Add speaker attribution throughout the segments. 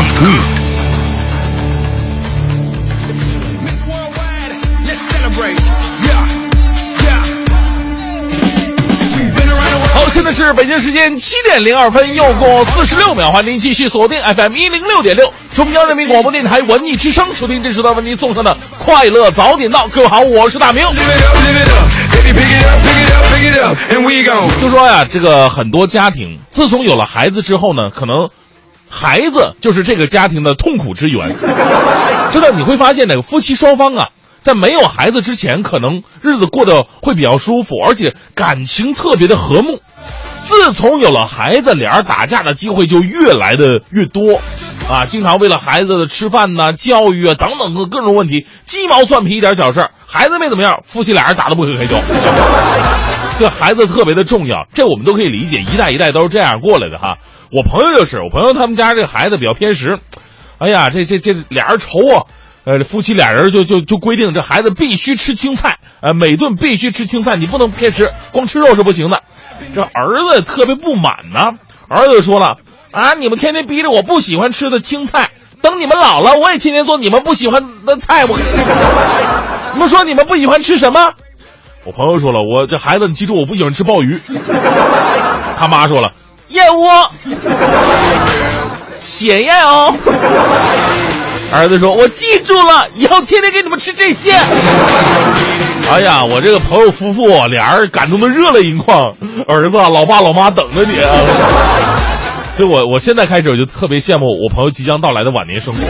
Speaker 1: Good。
Speaker 2: 好，现在是北京时间七点零二分，又过四十六秒，欢迎您继续锁定 FM 一零六点六，中央人民广播电台文艺之声，收听这时段为您送上的快乐早点到。各位好，我是大明。就说呀，这个很多家庭自从有了孩子之后呢，可能孩子就是这个家庭的痛苦之源。真的，你会发现这个夫妻双方啊，在没有孩子之前，可能日子过得会比较舒服，而且感情特别的和睦。自从有了孩子，俩人打架的机会就越来的越多，啊，经常为了孩子的吃饭呐、教育啊等等各各种问题，鸡毛蒜皮一点小事儿，孩子没怎么样，夫妻俩人打得不可开交。这孩子特别的重要，这我们都可以理解，一代一代都是这样过来的哈。我朋友就是，我朋友他们家这孩子比较偏食，哎呀，这这这俩人愁啊，呃，夫妻俩人就就就规定这孩子必须吃青菜，呃，每顿必须吃青菜，你不能偏食，光吃肉是不行的。这儿子特别不满呢，儿子说了啊，你们天天逼着我不喜欢吃的青菜，等你们老了，我也天天做你们不喜欢的菜。我，你们说你们不喜欢吃什么？我朋友说了，我这孩子，你记住，我不喜欢吃鲍鱼。他妈说了，燕窝，血燕哦。儿子说，我记住了，以后天天给你们吃这些。哎呀，我这个朋友夫妇俩人感动的热泪盈眶，儿子，老爸老妈等着你啊！所以我我现在开始我就特别羡慕我朋友即将到来的晚年生活。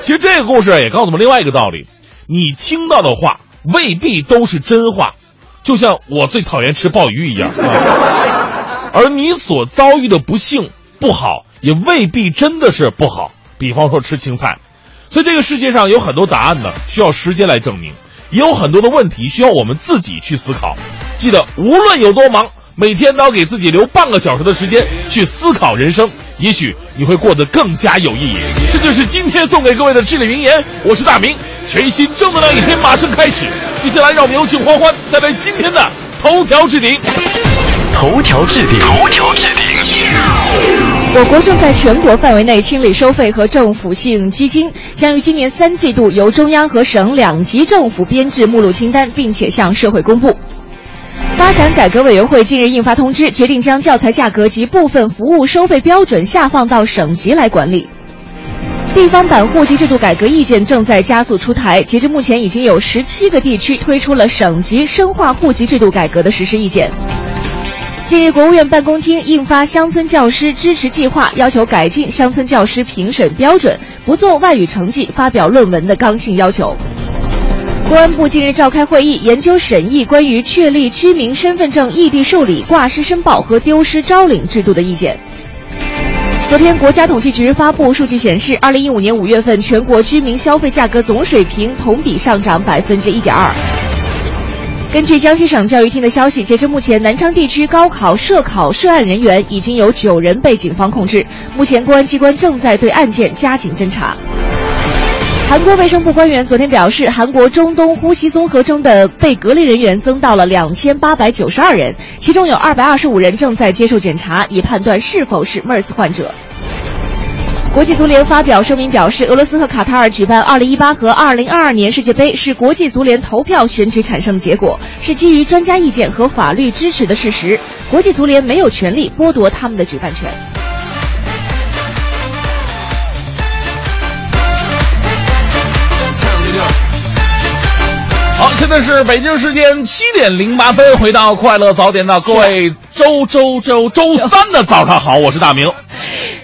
Speaker 2: 其实这个故事也告诉我们另外一个道理：你听到的话未必都是真话，就像我最讨厌吃鲍鱼一样，而你所遭遇的不幸不好，也未必真的是不好。比方说吃青菜，所以这个世界上有很多答案呢，需要时间来证明。也有很多的问题需要我们自己去思考。记得，无论有多忙，每天都要给自己留半个小时的时间去思考人生，也许你会过得更加有意义。这就是今天送给各位的至理名言。我是大明，全新正能量一天马上开始。接下来，让我们有请欢欢带来今天的头条置顶。
Speaker 1: 头条置顶，头条置
Speaker 3: 顶。我国正在全国范围内清理收费和政府性基金，将于今年三季度由中央和省两级政府编制目录清单，并且向社会公布。发展改革委员会近日印发通知，决定将教材价格及部分服务收费标准下放到省级来管理。地方版户籍制度改革意见正在加速出台，截至目前，已经有十七个地区推出了省级深化户籍制度改革的实施意见。近日，国务院办公厅印发《乡村教师支持计划》，要求改进乡村教师评审标准，不做外语成绩、发表论文的刚性要求。公安部近日召开会议，研究审议关于确立居民身份证异地受理、挂失申报和丢失招领制度的意见。昨天，国家统计局发布数据显示，二零一五年五月份全国居民消费价格总水平同比上涨百分之一点二。根据江西省教育厅的消息，截至目前，南昌地区高考涉考涉案人员已经有九人被警方控制。目前，公安机关正在对案件加紧侦查。韩国卫生部官员昨天表示，韩国中东呼吸综合征的被隔离人员增到了两千八百九十二人，其中有二百二十五人正在接受检查，以判断是否是 MERS 患者。国际足联发表声明表示，俄罗斯和卡塔尔举办2018和2022年世界杯是国际足联投票选举产生的结果，是基于专家意见和法律支持的事实。国际足联没有权利剥夺他们的举办权。
Speaker 2: 好，现在是北京时间七点零八分，回到快乐早点到，各位周周周周三的早上好，我是大明。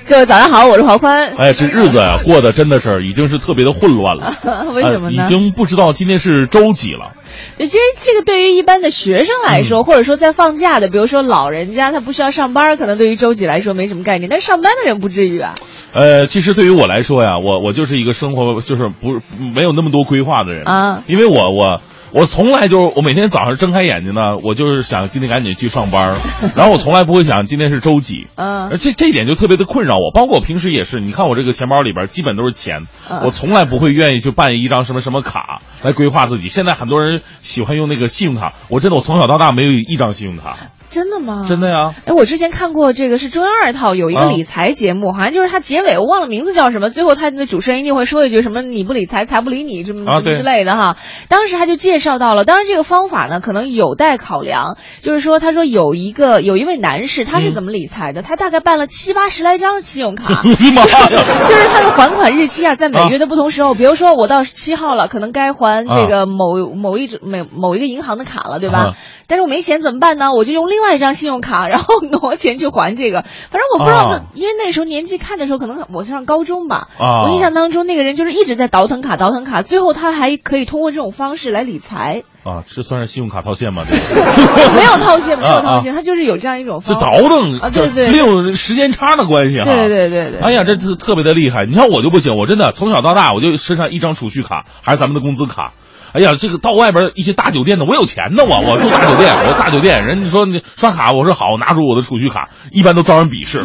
Speaker 3: 各位早上好，我是黄欢。
Speaker 2: 哎，这日子呀，过得真的是已经是特别的混乱了。
Speaker 3: 为什么呢？
Speaker 2: 已经不知道今天是周几了。
Speaker 3: 对，其实这个对于一般的学生来说，或者说在放假的，比如说老人家他不需要上班，可能对于周几来说没什么概念，但是上班的人不至于啊。
Speaker 2: 呃，其实对于我来说呀，我我就是一个生活就是不没有那么多规划的人
Speaker 3: 啊，
Speaker 2: 因为我我。我从来就是我每天早上睁开眼睛呢，我就是想今天赶紧去上班，然后我从来不会想今天是周几，
Speaker 3: 嗯，
Speaker 2: 这这一点就特别的困扰我。包括我平时也是，你看我这个钱包里边基本都是钱，我从来不会愿意去办一张什么什么卡来规划自己。现在很多人喜欢用那个信用卡，我真的我从小到大没有一张信用卡。
Speaker 3: 真的吗？
Speaker 2: 真的呀！
Speaker 3: 哎，我之前看过这个是中央二套有一个理财节目，好像就是它结尾我忘了名字叫什么，最后他的主持人一定会说一句什么“你不理财，财不理你”什么什么之类的哈。当时他就介绍到了，当然这个方法呢可能有待考量。就是说，他说有一个有一位男士，他是怎么理财的？他大概办了七八十来张信用卡，就是他的还款日期啊，在每月的不同时候，比如说我到七号了，可能该还这个某某一种某某一个银行的卡了，对吧？但是我没钱怎么办呢？我就用另外一张信用卡，然后挪钱去还这个。反正我不知道，因为那时候年纪看的时候，可能我上高中吧。我印象当中，那个人就是一直在倒腾卡，倒腾卡，最后他还可以通过这种方式来理财。
Speaker 2: 啊，这算是信用卡套现吗？
Speaker 3: 没有套现，没有套现，他就是有这样一种方。
Speaker 2: 这倒腾
Speaker 3: 啊，对对，
Speaker 2: 利用时间差的关系哈。
Speaker 3: 对对对对。
Speaker 2: 哎呀，这特特别的厉害。你看我就不行，我真的从小到大我就身上一张储蓄卡，还是咱们的工资卡。哎呀，这个到外边一些大酒店的，我有钱呢我，我住大酒店，我大酒店，人家说你刷卡，我说好，我拿出我的储蓄卡，一般都遭人鄙视。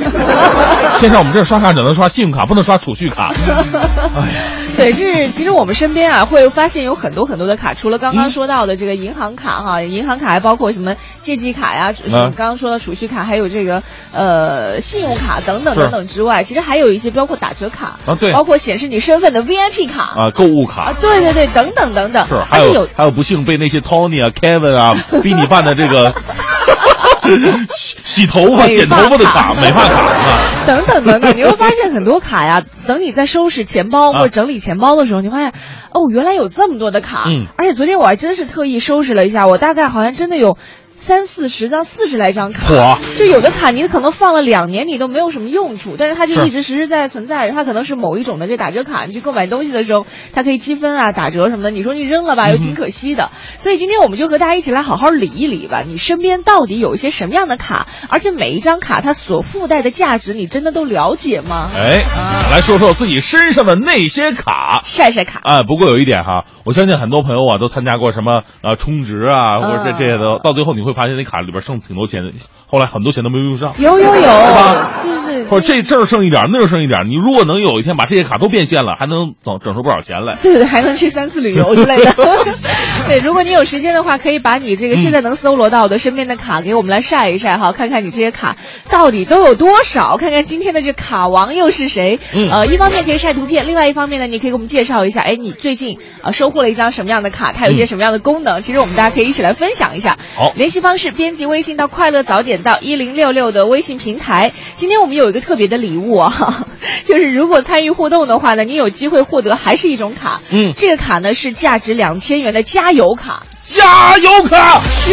Speaker 2: 现在我们这刷卡只能刷信用卡，不能刷储蓄卡。哎呀，
Speaker 3: 对，这是其实我们身边啊会发现有很多很多的卡，除了刚刚说到的这个银行卡哈，银行卡还包括什么借记卡呀，刚刚说的储蓄卡，还有这个呃信用卡等等等等之外，其实还有一些包括打折卡
Speaker 2: 啊，对，
Speaker 3: 包括显示你身份的 VIP 卡
Speaker 2: 啊，购物卡
Speaker 3: 啊，对对对，等等等等。
Speaker 2: 还有还有不幸被那些 Tony 啊、Kevin 啊逼你办的这个 洗洗头发、剪头发的卡、美发卡啊，
Speaker 3: 等等等等，你会发现很多卡呀。等你在收拾钱包或者整理钱包的时候，你发现哦，原来有这么多的卡。
Speaker 2: 嗯。
Speaker 3: 而且昨天我还真是特意收拾了一下，我大概好像真的有。三四十到、四十来张卡，就有的卡你可能放了两年，你都没有什么用处，但是它就一直实实在在存在。它可能是某一种的这打折卡，你去购买东西的时候，它可以积分啊、打折什么的。你说你扔了吧，又挺可惜的。所以今天我们就和大家一起来好好理一理吧，你身边到底有一些什么样的卡？而且每一张卡它所附带的价值，你真的都了解吗？
Speaker 2: 哎，来说说自己身上的那些卡，
Speaker 3: 晒晒卡。
Speaker 2: 啊，不过有一点哈，我相信很多朋友啊都参加过什么啊充值啊，或者这这些的，到最后你会。发现那卡里边剩挺多钱的，后来很多钱都没有用上。
Speaker 3: 有有有，对
Speaker 2: 吧？
Speaker 3: 对对。
Speaker 2: 或者这这儿剩一点，那儿剩一点。你如果能有一天把这些卡都变现了，还能整整出不少钱来。
Speaker 3: 对对，还能去三次旅游之类的。对，如果你有时间的话，可以把你这个现在能搜罗到的身边的卡给我们来晒一晒哈，看看你这些卡到底都有多少，看看今天的这卡王又是谁。
Speaker 2: 嗯。
Speaker 3: 呃，一方面可以晒图片，另外一方面呢，你可以给我们介绍一下，哎，你最近啊收获了一张什么样的卡？它有一些什么样的功能？其实我们大家可以一起来分享一下。
Speaker 2: 好，
Speaker 3: 联系。方式编辑微信到快乐早点到一零六六的微信平台。今天我们有一个特别的礼物啊，就是如果参与互动的话呢，你有机会获得还是一种卡。
Speaker 2: 嗯，
Speaker 3: 这个卡呢是价值两千元的加油卡。
Speaker 2: 加油卡
Speaker 3: 是，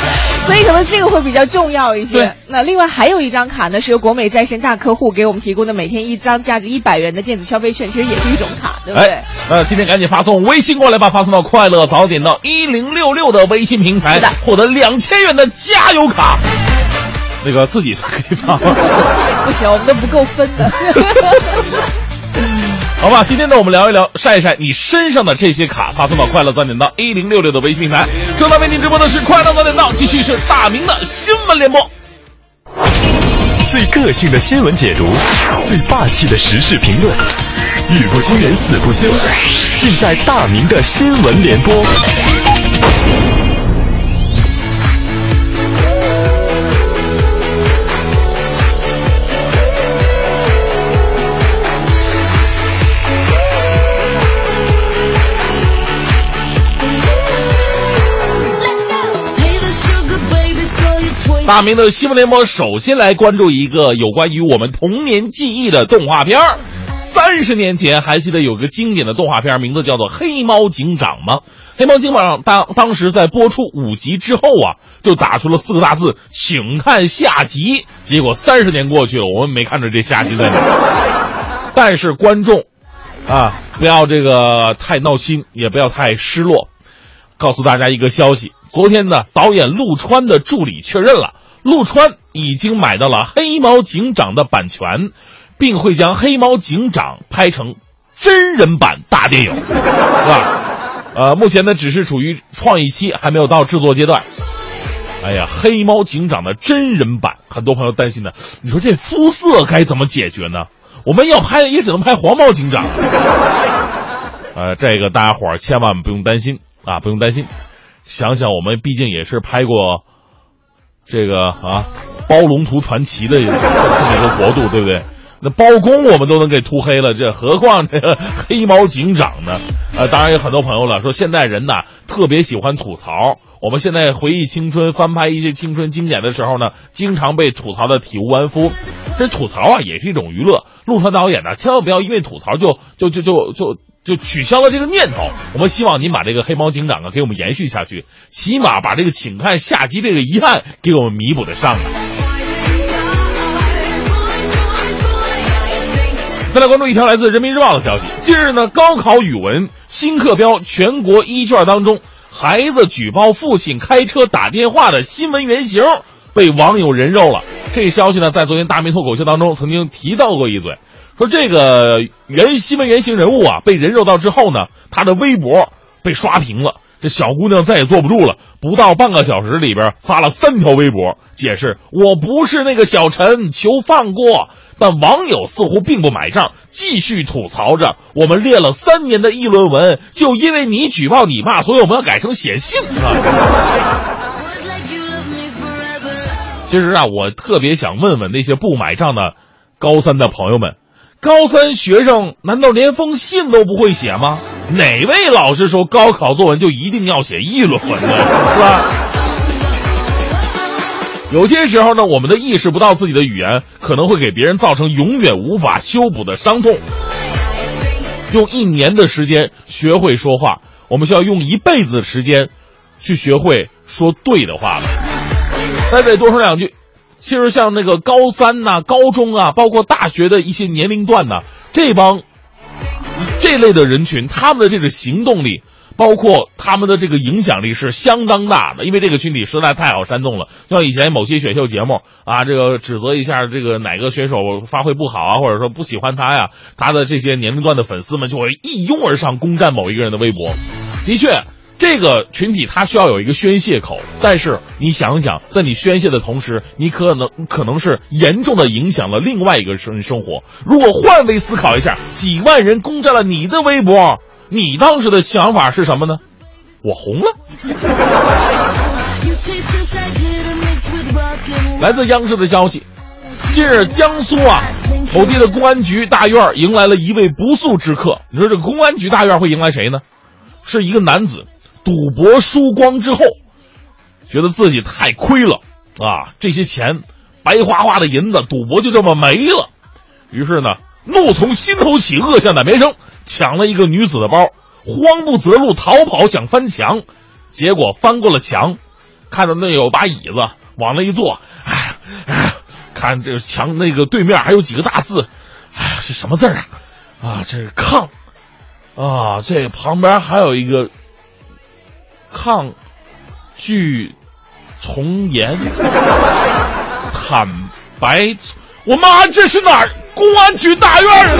Speaker 3: 所以可能这个会比较重要一些。那另外还有一张卡呢，是由国美在线大客户给我们提供的，每天一张价值一百元的电子消费券，其实也是一种卡，对不对？
Speaker 2: 呃今天赶紧发送微信过来吧，发送到快乐早点到一零六六的微信平台，获得两千元的加油卡。那个自己可以发吗？
Speaker 3: 不行，我们都不够分的。
Speaker 2: 好吧，今天呢，我们聊一聊晒一晒你身上的这些卡，发送到快乐早点到一零六六的微信平台。正在为您直播的是快乐早点到，继续是大明的新闻联播。
Speaker 4: 最个性的新闻解读，最霸气的时事评论，语不惊人死不休，尽在大明的新闻联播。
Speaker 2: 大明的新闻联播首先来关注一个有关于我们童年记忆的动画片儿。三十年前，还记得有个经典的动画片，名字叫做《黑猫警长》吗？《黑猫警长》当当时在播出五集之后啊，就打出了四个大字：“请看下集。”结果三十年过去了，我们没看着这下集在哪。但是观众啊，不要这个太闹心，也不要太失落。告诉大家一个消息：昨天呢，导演陆川的助理确认了，陆川已经买到了《黑猫警长》的版权。并会将《黑猫警长》拍成真人版大电影，是吧？呃，目前呢只是处于创意期，还没有到制作阶段。哎呀，《黑猫警长》的真人版，很多朋友担心呢。你说这肤色该怎么解决呢？我们要拍也只能拍黄毛警长。呃，这个大家伙儿千万不用担心啊，不用担心。想想我们毕竟也是拍过这个啊《包龙图传奇》的这么一个国度，对不对？那包公我们都能给涂黑了，这何况这个黑猫警长呢？呃，当然有很多朋友了，说现代人呐特别喜欢吐槽。我们现在回忆青春、翻拍一些青春经典的时候呢，经常被吐槽的体无完肤。这吐槽啊也是一种娱乐。陆川导演呢，千万不要因为吐槽就就就就就就取消了这个念头。我们希望您把这个黑猫警长啊给我们延续下去，起码把这个请看下集这个遗憾给我们弥补得上。再来关注一条来自人民日报的消息。近日呢，高考语文新课标全国一卷当中，孩子举报父亲开车打电话的新闻原型被网友人肉了。这消息呢，在昨天大明脱口秀当中曾经提到过一嘴，说这个原新闻原型人物啊被人肉到之后呢，他的微博被刷屏了。这小姑娘再也坐不住了，不到半个小时里边发了三条微博，解释我不是那个小陈，求放过。但网友似乎并不买账，继续吐槽着：“我们列了三年的议论文，就因为你举报你爸，所以我们要改成写信。”其实啊，我特别想问问那些不买账的高三的朋友们：高三学生难道连封信都不会写吗？哪位老师说高考作文就一定要写议论文呢？是吧？有些时候呢，我们的意识不到自己的语言可能会给别人造成永远无法修补的伤痛。用一年的时间学会说话，我们需要用一辈子的时间去学会说对的话了。再再多说两句，其实像那个高三呐、高中啊，包括大学的一些年龄段呢，这帮这类的人群，他们的这个行动力。包括他们的这个影响力是相当大的，因为这个群体实在太好煽动了。像以前某些选秀节目啊，这个指责一下这个哪个选手发挥不好啊，或者说不喜欢他呀，他的这些年龄段的粉丝们就会一拥而上攻占某一个人的微博。的确，这个群体他需要有一个宣泄口，但是你想想，在你宣泄的同时，你可能可能是严重的影响了另外一个人生活。如果换位思考一下，几万人攻占了你的微博。你当时的想法是什么呢？我红了。来自央视的消息，近日江苏啊某地的公安局大院迎来了一位不速之客。你说这公安局大院会迎来谁呢？是一个男子赌博输光之后，觉得自己太亏了啊，这些钱白花花的银子，赌博就这么没了。于是呢，怒从心头起，恶向胆边生。抢了一个女子的包，慌不择路逃跑，想翻墙，结果翻过了墙，看到那有把椅子，往那一坐，哎，哎，看这墙那个对面还有几个大字，哎，这什么字啊？啊，这是炕，啊，这旁边还有一个抗拒从严，坦白，我妈，这是哪儿？公安局大院啊！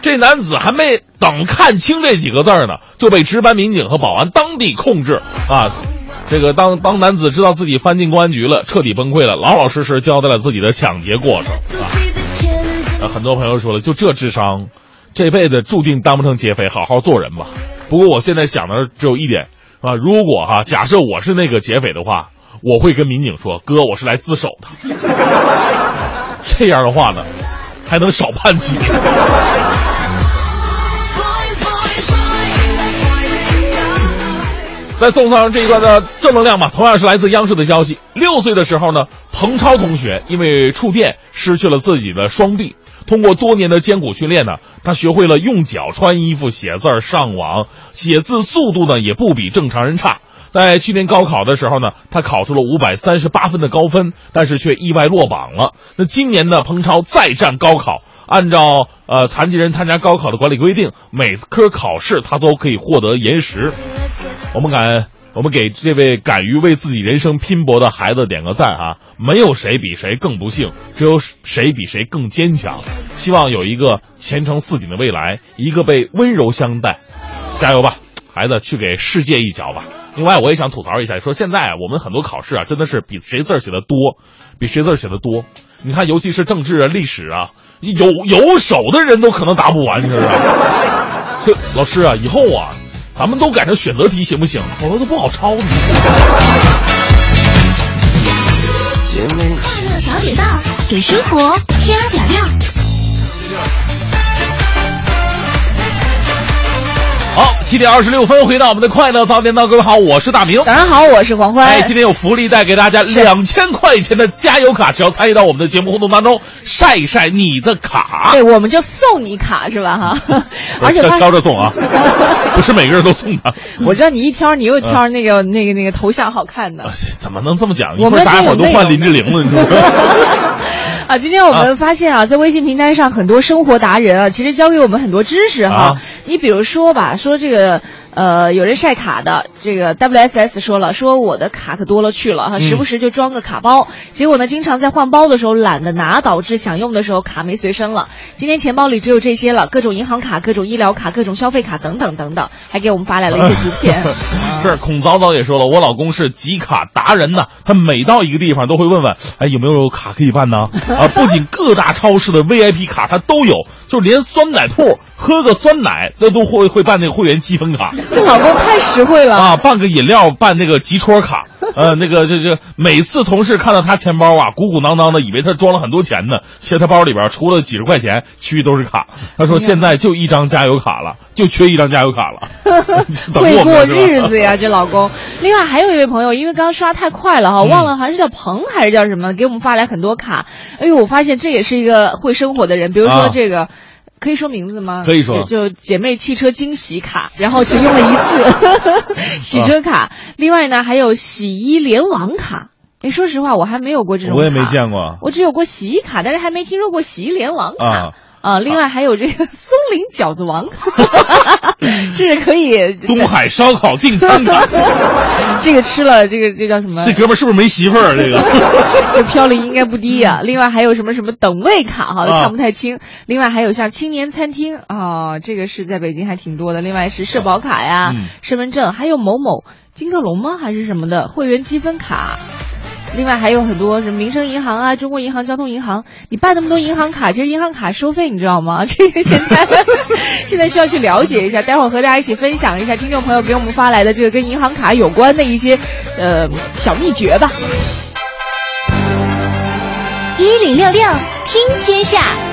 Speaker 2: 这男子还没等看清这几个字呢，就被值班民警和保安当地控制啊！这个当当男子知道自己翻进公安局了，彻底崩溃了，老老实实交代了自己的抢劫过程啊！很多朋友说了，就这智商，这辈子注定当不成劫匪，好好做人吧。不过我现在想的只有一点啊，如果哈，假设我是那个劫匪的话，我会跟民警说：“哥，我是来自首的。”这样的话呢，还能少判几年。再送上这一段的正能量吧，同样是来自央视的消息。六岁的时候呢，彭超同学因为触电失去了自己的双臂。通过多年的艰苦训练呢，他学会了用脚穿衣服、写字儿、上网，写字速度呢也不比正常人差。在去年高考的时候呢，他考出了五百三十八分的高分，但是却意外落榜了。那今年呢，彭超再战高考，按照呃残疾人参加高考的管理规定，每科考试他都可以获得延时。我们敢，我们给这位敢于为自己人生拼搏的孩子点个赞啊！没有谁比谁更不幸，只有谁比谁更坚强。希望有一个前程似锦的未来，一个被温柔相待。加油吧，孩子，去给世界一脚吧！另外，我也想吐槽一下，说现在，我们很多考试啊，真的是比谁字儿写的多，比谁字儿写的多。你看，尤其是政治啊、历史啊，有有手的人都可能答不完，是不是？这老师啊，以后啊，咱们都改成选择题行不行？否则都不好抄。
Speaker 5: 快乐早点到，给生活加点料。
Speaker 2: 好，七点二十六分，回到我们的快乐早点到，各位好，我是大明。
Speaker 3: 早上好，我是黄欢。
Speaker 2: 哎，今天有福利带给大家两千块钱的加油卡，只要参与到我们的节目互动当中，晒一晒你的卡。
Speaker 3: 对，我们就送你卡是吧？哈，而且
Speaker 2: 挑着送啊，不是每个人都送的。
Speaker 3: 我知道你一挑，你又挑那个那个那个头像好看的。
Speaker 2: 怎么能这么讲？一会儿大家伙都换林志玲了，你说？
Speaker 3: 啊，今天我们发现啊，在微信平台上很多生活达人啊，其实教给我们很多知识哈。你比如说吧，说这个。呃，有人晒卡的，这个 WSS 说了，说我的卡可多了去了哈，时不时就装个卡包，结果呢，经常在换包的时候懒得拿，导致想用的时候卡没随身了。今天钱包里只有这些了，各种银行卡、各种医疗卡、各种消费卡等等等等，还给我们发来了一些图片。
Speaker 2: 是孔早早也说了，我老公是集卡达人呢，他每到一个地方都会问问，哎，有没有卡可以办呢？啊，不仅各大超市的 VIP 卡他都有，就连酸奶铺喝个酸奶，那都会会办那个会员积分卡。
Speaker 3: 这老公太实惠了
Speaker 2: 啊！办个饮料，办那个集戳卡，呃，那个这这，每次同事看到他钱包啊，鼓鼓囊囊的，以为他装了很多钱呢，其实他包里边除了几十块钱，其余都是卡。他说现在就一张加油卡了，就缺一张加油卡了。
Speaker 3: 会过日子呀，这老公。另外还有一位朋友，因为刚刚刷太快了哈，忘了好像是叫鹏还是叫什么，给我们发来很多卡。哎呦，我发现这也是一个会生活的人，比如说这个。可以说名字吗？
Speaker 2: 可以说，
Speaker 3: 就姐妹汽车惊喜卡，然后只用了一次 洗车卡。另外呢，还有洗衣联网卡。哎，说实话，我还没有过这种，
Speaker 2: 我也没见过。
Speaker 3: 我只有过洗衣卡，但是还没听说过洗衣联网卡。啊，另外还有这个松林饺子王，这 是可以。
Speaker 2: 东海烧烤订餐卡，
Speaker 3: 这个吃了，这个这叫什么？
Speaker 2: 这哥们是不是没媳妇儿？这个
Speaker 3: 这飘零应该不低呀。另外还有什么什么等位卡哈，看不太清。另外还有像青年餐厅啊，这个是在北京还挺多的。另外是社保卡呀、身份证，还有某某金客隆吗？还是什么的会员积分卡。另外还有很多什么民生银行啊、中国银行、交通银行，你办那么多银行卡，其实银行卡收费，你知道吗？这个现在 现在需要去了解一下，待会儿和大家一起分享一下听众朋友给我们发来的这个跟银行卡有关的一些呃小秘诀吧。
Speaker 5: 一零六六听天下。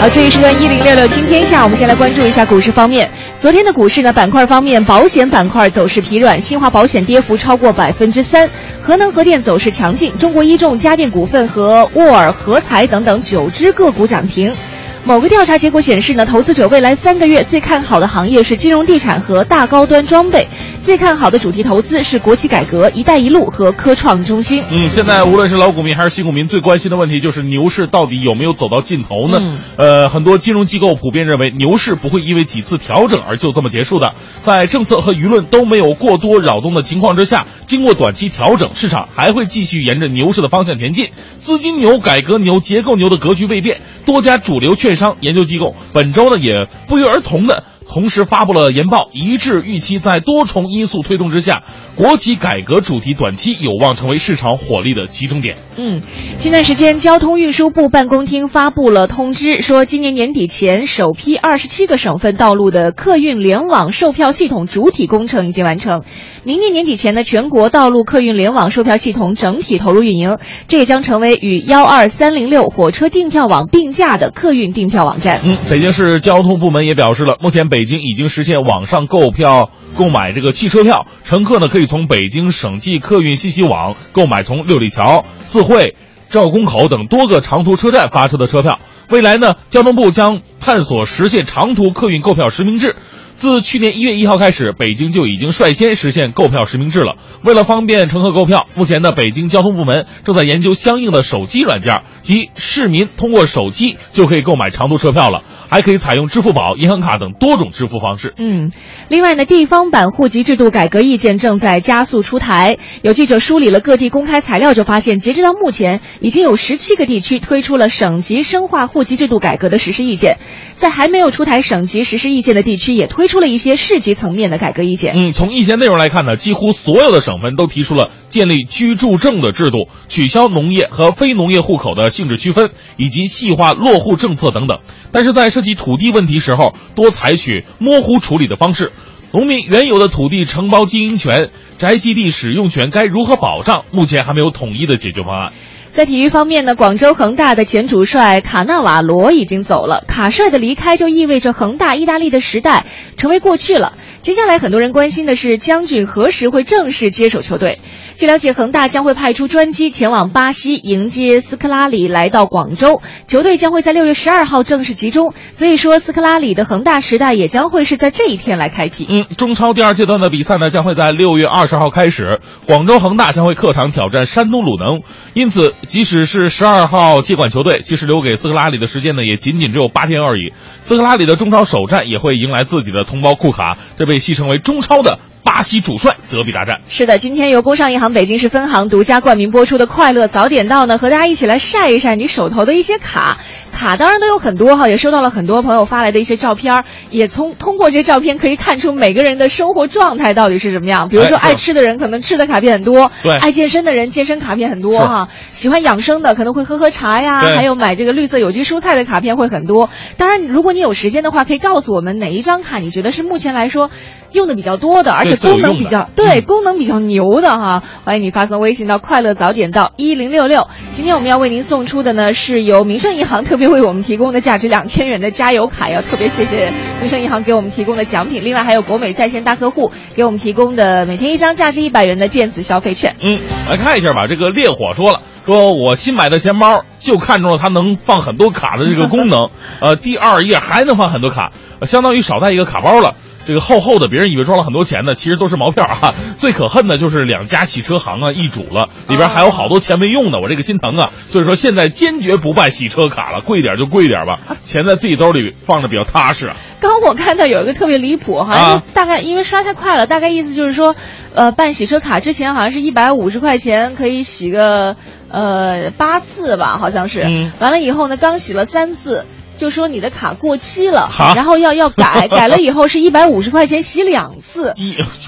Speaker 3: 好，这一时段一零六六听天下，我们先来关注一下股市方面。昨天的股市呢，板块方面，保险板块走势疲软，新华保险跌幅超过百分之三，核能核电走势强劲，中国一重家电股份和沃尔合材等等九只个股涨停。某个调查结果显示呢，投资者未来三个月最看好的行业是金融地产和大高端装备。最看好的主题投资是国企改革、一带一路和科创中心。
Speaker 2: 嗯，现在无论是老股民还是新股民，最关心的问题就是牛市到底有没有走到尽头呢？呃，很多金融机构普遍认为，牛市不会因为几次调整而就这么结束的。在政策和舆论都没有过多扰动的情况之下，经过短期调整，市场还会继续沿着牛市的方向前进。资金牛、改革牛、结构牛的格局未变。多家主流券商研究机构本周呢，也不约而同的。同时发布了研报，一致预期在多重因素推动之下，国企改革主题短期有望成为市场火力的集中点。
Speaker 3: 嗯，近段时间，交通运输部办公厅发布了通知，说今年年底前，首批二十七个省份道路的客运联网售票系统主体工程已经完成，明年年底前呢，全国道路客运联网售票系统整体投入运营，这也将成为与幺二三零六火车订票网并驾的客运订票网站。
Speaker 2: 嗯，北京市交通部门也表示了，目前北已经已经实现网上购票购买这个汽车票，乘客呢可以从北京省际客运信息网购买从六里桥、四惠、赵公口等多个长途车站发出的车票。未来呢，交通部将探索实现长途客运购票实名制。自去年一月一号开始，北京就已经率先实现购票实名制了。为了方便乘客购票，目前呢，北京交通部门正在研究相应的手机软件，即市民通过手机就可以购买长途车票了，还可以采用支付宝、银行卡等多种支付方式。
Speaker 3: 嗯，另外呢，地方版户籍制度改革意见正在加速出台。有记者梳理了各地公开材料，就发现，截止到目前，已经有十七个地区推出了省级深化户籍制度改革的实施意见。在还没有出台省级实施意见的地区，也推出了一些市级层面的改革意见。
Speaker 2: 嗯，从意见内容来看呢，几乎所有的省份都提出了建立居住证的制度，取消农业和非农业户口的性质区分，以及细化落户政策等等。但是在涉及土地问题时候，多采取模糊处理的方式。农民原有的土地承包经营权、宅基地使用权该如何保障？目前还没有统一的解决方案。
Speaker 3: 在体育方面呢，广州恒大的前主帅卡纳瓦罗已经走了。卡帅的离开就意味着恒大意大利的时代成为过去了。接下来很多人关心的是，将军何时会正式接手球队？据了解，恒大将会派出专机前往巴西迎接斯科拉里来到广州，球队将会在六月十二号正式集中。所以说，斯科拉里的恒大时代也将会是在这一天来开辟。
Speaker 2: 嗯，中超第二阶段的比赛呢，将会在六月二十号开始，广州恒大将会客场挑战山东鲁能。因此，即使是十二号接管球队，其实留给斯科拉里的时间呢，也仅仅只有八天而已。斯科拉里的中超首战也会迎来自己的同胞库卡，这被戏称为中超的。巴西主帅德比大战
Speaker 3: 是的，今天由工商银行北京市分行独家冠名播出的《快乐早点到》呢，和大家一起来晒一晒你手头的一些卡。卡当然都有很多哈，也收到了很多朋友发来的一些照片，也从通过这些照片可以看出每个人的生活状态到底是什么样。比如说爱吃的人可能吃的卡片很多，
Speaker 2: 对；
Speaker 3: 爱健身的人健身卡片很多哈；喜欢养生的可能会喝喝茶呀，还有买这个绿色有机蔬菜的卡片会很多。当然，如果你有时间的话，可以告诉我们哪一张卡你觉得是目前来说用的比较多的，而且功能比较对功能比较牛的哈。欢迎你发送微信到快乐早点到一零六六。今天我们要为您送出的呢，是由民生银行特别为我们提供的价值两千元的加油卡，要特别谢谢民生银行给我们提供的奖品。另外还有国美在线大客户给我们提供的每天一张价值一百元的电子消费券。
Speaker 2: 嗯，来看一下吧。这个烈火说了，说我新买的钱包就看中了它能放很多卡的这个功能。呃，第二页还能放很多卡，相当于少带一个卡包了。这个厚厚的，别人以为装了很多钱呢，其实都是毛票啊！最可恨的就是两家洗车行啊易主了，里边还有好多钱没用呢，我这个心疼啊！所以说现在坚决不办洗车卡了，贵点就贵点吧，钱在自己兜里放着比较踏实啊。
Speaker 3: 刚我看到有一个特别离谱好像，大概因为刷太快了，大概意思就是说，呃，办洗车卡之前好像是一百五十块钱可以洗个呃八次吧，好像是，完了以后呢，刚洗了三次。就说你的卡过期了，然后要要改，改了以后是一百五十块钱洗两次，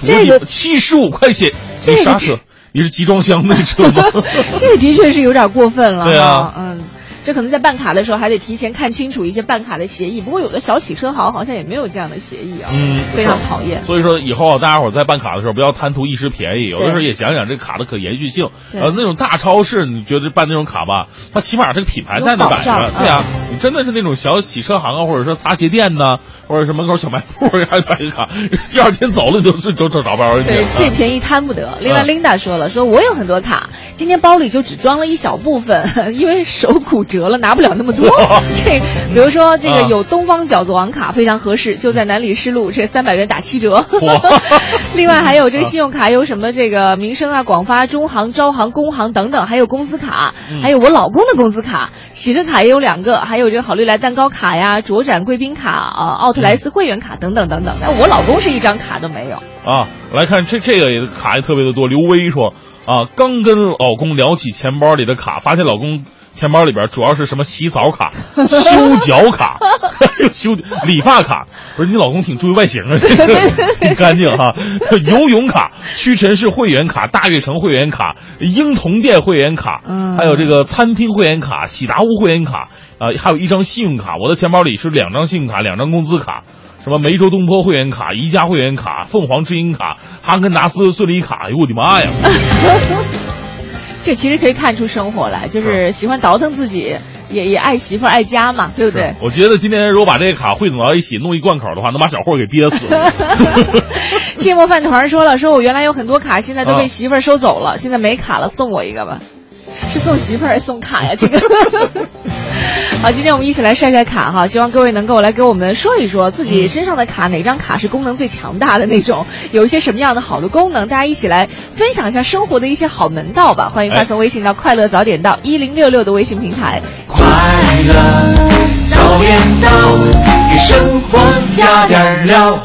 Speaker 2: 这个七十五块钱，你啥车？你是集装箱那车吗？
Speaker 3: 这个的确是有点过分了，
Speaker 2: 对啊，
Speaker 3: 嗯。这可能在办卡的时候还得提前看清楚一些办卡的协议，不过有的小洗车行好像也没有这样的协议啊，
Speaker 2: 嗯，
Speaker 3: 非常讨厌。
Speaker 2: 所以说以后啊，大家伙在办卡的时候不要贪图一时便宜，有的时候也想想这卡的可延续性。呃，那种大超市，你觉得办那种卡吧，它起码这个品牌在那摆着，对啊，你真的是那种小洗车行啊，或者说擦鞋店呐，或者是门口小卖部还办个卡，第二天走了都是就找找不着
Speaker 3: 对，这便宜贪不得。另外，Linda 说了，说我有很多卡，今天包里就只装了一小部分，因为手骨折了，拿不了那么。多这，比如说这个有东方饺子王卡非常合适，就在南礼士路，这三百元打七折。另外还有这个信用卡，有什么这个民生啊、广发、中行、招行、工行等等，还有工资卡，还有我老公的工资卡，洗车卡也有两个，还有这个好利来蛋糕卡呀、卓展贵宾卡啊、奥特莱斯会员卡等等等等。但我老公是一张卡都没有
Speaker 2: 啊。来看这这个也卡也特别的多。刘威说啊，刚跟老公聊起钱包里的卡，发现老公。钱包里边主要是什么洗澡卡、修脚卡、修理发卡，不是你老公挺注意外形啊，这 个挺干净哈。游泳卡、屈臣氏会员卡、大悦城会员卡、婴童店会员卡，
Speaker 3: 嗯
Speaker 2: 还有这个餐厅会员卡、喜达屋会员卡，啊、还有一张信用卡。我的钱包里是两张信用卡，两张工资卡。什么梅州东坡会员卡、宜家会员卡、凤凰之音卡、哈根达斯顺利卡，哎呦我的妈呀！
Speaker 3: 这其实可以看出生活来，就是喜欢倒腾自己，也也爱媳妇爱家嘛，对不对？
Speaker 2: 我觉得今天如果把这个卡汇总到一起，弄一贯口的话，能把小霍给憋死。
Speaker 3: 芥末饭团说了，说我原来有很多卡，现在都被
Speaker 2: 啊
Speaker 3: 媳妇收走了，现在没卡了，送我一个吧。是送媳妇儿还是送卡呀？这个。好，今天我们一起来晒晒卡哈，希望各位能够来给我们说一说自己身上的卡哪张卡是功能最强大的那种，有一些什么样的好的功能，大家一起来分享一下生活的一些好门道吧。欢迎发送微信到“快乐早点到”一零六六的微信平台。
Speaker 6: 快乐早点到，给生活加点料。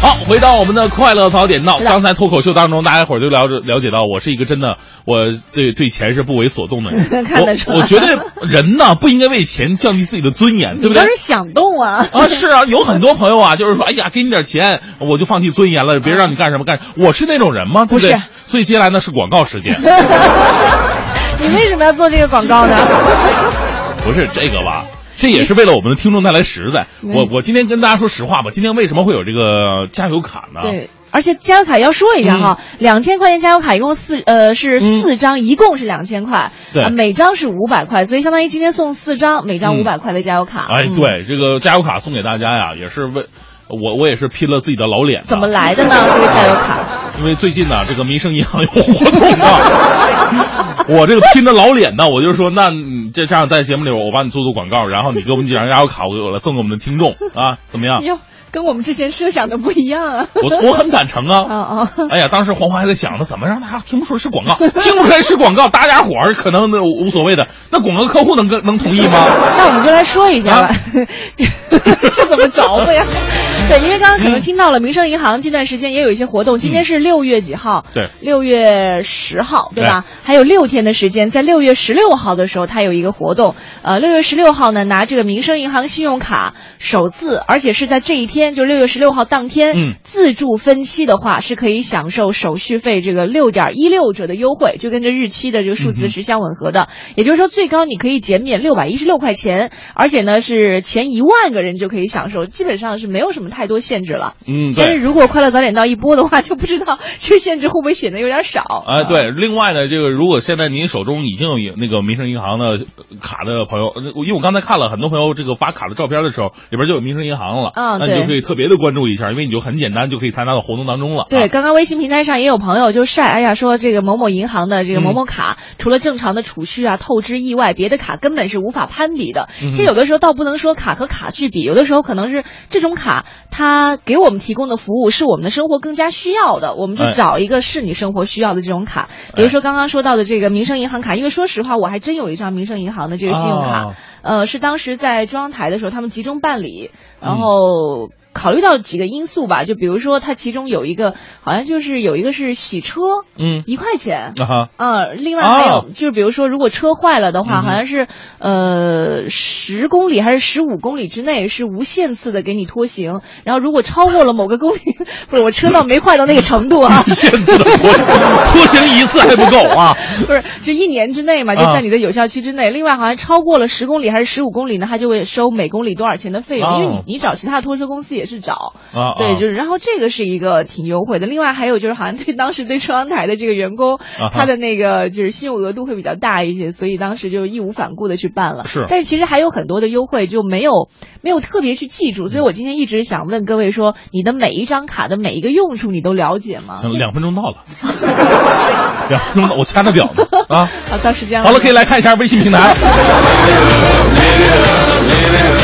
Speaker 2: 好，回到我们的快乐早点到。刚才脱口秀当中，大家伙儿就了解了解到，我是一个真的，我对对钱是不为所动的人。
Speaker 3: 看得出来
Speaker 2: 我我觉得人呢不应该为钱降低自己的尊严，对不对
Speaker 3: 你倒？是想动啊！
Speaker 2: 啊，是啊，有很多朋友啊，就是说，哎呀，给你点钱，我就放弃尊严了，别人让你干什么干。我是那种人吗？对不对？
Speaker 3: 不是
Speaker 2: 所以接下来呢是广告时间，
Speaker 3: 你为什么要做这个广告呢？
Speaker 2: 不是这个吧？这也是为了我们的听众带来实在。
Speaker 3: 嗯
Speaker 2: 我我今天跟大家说实话吧，今天为什么会有这个加油卡呢？
Speaker 3: 对，而且加油卡要说一下哈，两千块钱加油卡一共四呃是
Speaker 2: 嗯
Speaker 3: 四张，一共是两千块，
Speaker 2: 对
Speaker 3: 啊每张是五百块，所以相当于今天送四张，每张
Speaker 2: 嗯
Speaker 3: 五百块的加油卡。
Speaker 2: 哎，
Speaker 3: 嗯，
Speaker 2: 对，这个加油卡送给大家呀，也是为我我也是拼了自己的老脸。
Speaker 3: 怎么？来的呢？这个加油卡，
Speaker 2: 因为最近呢，这个民生银行有活动啊，我这个拼的老脸呢，我就说，那你这这样在节目里我帮你做做广告，然后你给我们几张加油卡，我我来送给我们的听众啊，怎么样？
Speaker 3: 哟，跟我们之前设想的不一样啊。
Speaker 2: 我我很坦诚啊。
Speaker 3: 啊啊！
Speaker 2: 哎呀，当时黄华还在想，呢怎么让大家听不出来是广告？听不出来是广告，大家伙儿可能那无所谓的。那广告客户能跟能同意吗？
Speaker 3: 那我们就来说一下吧，
Speaker 2: 啊
Speaker 3: 这怎么着吧呀？对，因为刚刚可能听到了，民生银行近段时间也有一些活动，今天是六月几号？
Speaker 2: 嗯对
Speaker 3: 六月十号，对吧？还有六天的时间，在六月十六号的时候，它有一个活动。呃，六月十六号呢，拿这个民生银行信用卡首次，而且是在这一天，就六月十六号当天，
Speaker 2: 嗯
Speaker 3: 自助分期的话是可以享受手续费这个六点一六折的优惠，就跟这日期的这个数字是相吻合的。也就是说，最高你可以减免六百一十六块钱，而且呢是前一万个人就可以享受，基本上是没有什么太多限制了。
Speaker 2: 嗯，
Speaker 3: 但是。如果快乐早点到一播的话，就不知道这个限制会不会显得有点少。
Speaker 2: 哎，对，另外呢，这个如果现在您手中已经有那个民生银行的卡的朋友，呃因为我刚才看了很多朋友这个发卡的照片的时候，里边就有民生银行了，
Speaker 3: 啊
Speaker 2: 那你就可以特别的关注一下，因为你就很简单就可以参加到活动当中了。
Speaker 3: 对，
Speaker 2: 啊
Speaker 3: 刚刚微信平台上也有朋友就晒，哎呀，说这个某某银行的这个某某卡，除了正常的储蓄啊、透支意外，别的卡根本是无法攀比的。
Speaker 2: 嗯
Speaker 3: 其实有的时候倒不能说卡和卡去比，有的时候可能是这种卡它给我们提供的服务是我们的生活更加需要的，我们就
Speaker 2: 哎
Speaker 3: 找一个是你生活需要的这种卡。比如说刚刚说到的这个民生银行卡，因为说实话，我还真有一张民生银行的这个信用卡。
Speaker 2: 哦
Speaker 3: 呃，是当时在中央台的时候，他们集中办理，然
Speaker 2: 嗯
Speaker 3: 后考虑到几个因素吧，就比如说它其中有一个好像就是有一个是洗车，
Speaker 2: 嗯。
Speaker 3: 一块钱。
Speaker 2: 啊哈，
Speaker 3: 啊，另外还有、
Speaker 2: 哦。
Speaker 3: 就是，比如说，如果车坏了的话，
Speaker 2: 嗯
Speaker 3: 好像是呃十公里还是十五公里之内是无限次的给你拖行，然后如果超过了某个公里，不是我车倒没坏到那个程度啊，无
Speaker 2: 限次的拖行，拖行一次还不够啊！
Speaker 3: 不是，就一年之内嘛，就
Speaker 2: 啊
Speaker 3: 在你的有效期之内。另外，好像超过了十公里还是十五公里呢，他就会收每公里多少钱的费用，因为
Speaker 2: 哦
Speaker 3: 你你找其他的拖车公司也是找。
Speaker 2: 啊，
Speaker 3: 对，
Speaker 2: 啊
Speaker 3: 就是，然后这个是一个挺优惠的。另外还有就是，好像对当时对中央台的这个员工，
Speaker 2: 啊
Speaker 3: 他的那个就是信用额度会比较大一些，所以当时就义无反顾的去办了。
Speaker 2: 是
Speaker 3: 但是其实还有很多的优惠就没有没有特别去记住，所以我今天一直想问各位说，你的每一张卡的每一个用处你都了解吗？
Speaker 2: 行，两分钟到了，两分钟到，我掐着表呢啊！
Speaker 3: 好，到时间了。
Speaker 2: 好了，可以来看一下微信平台。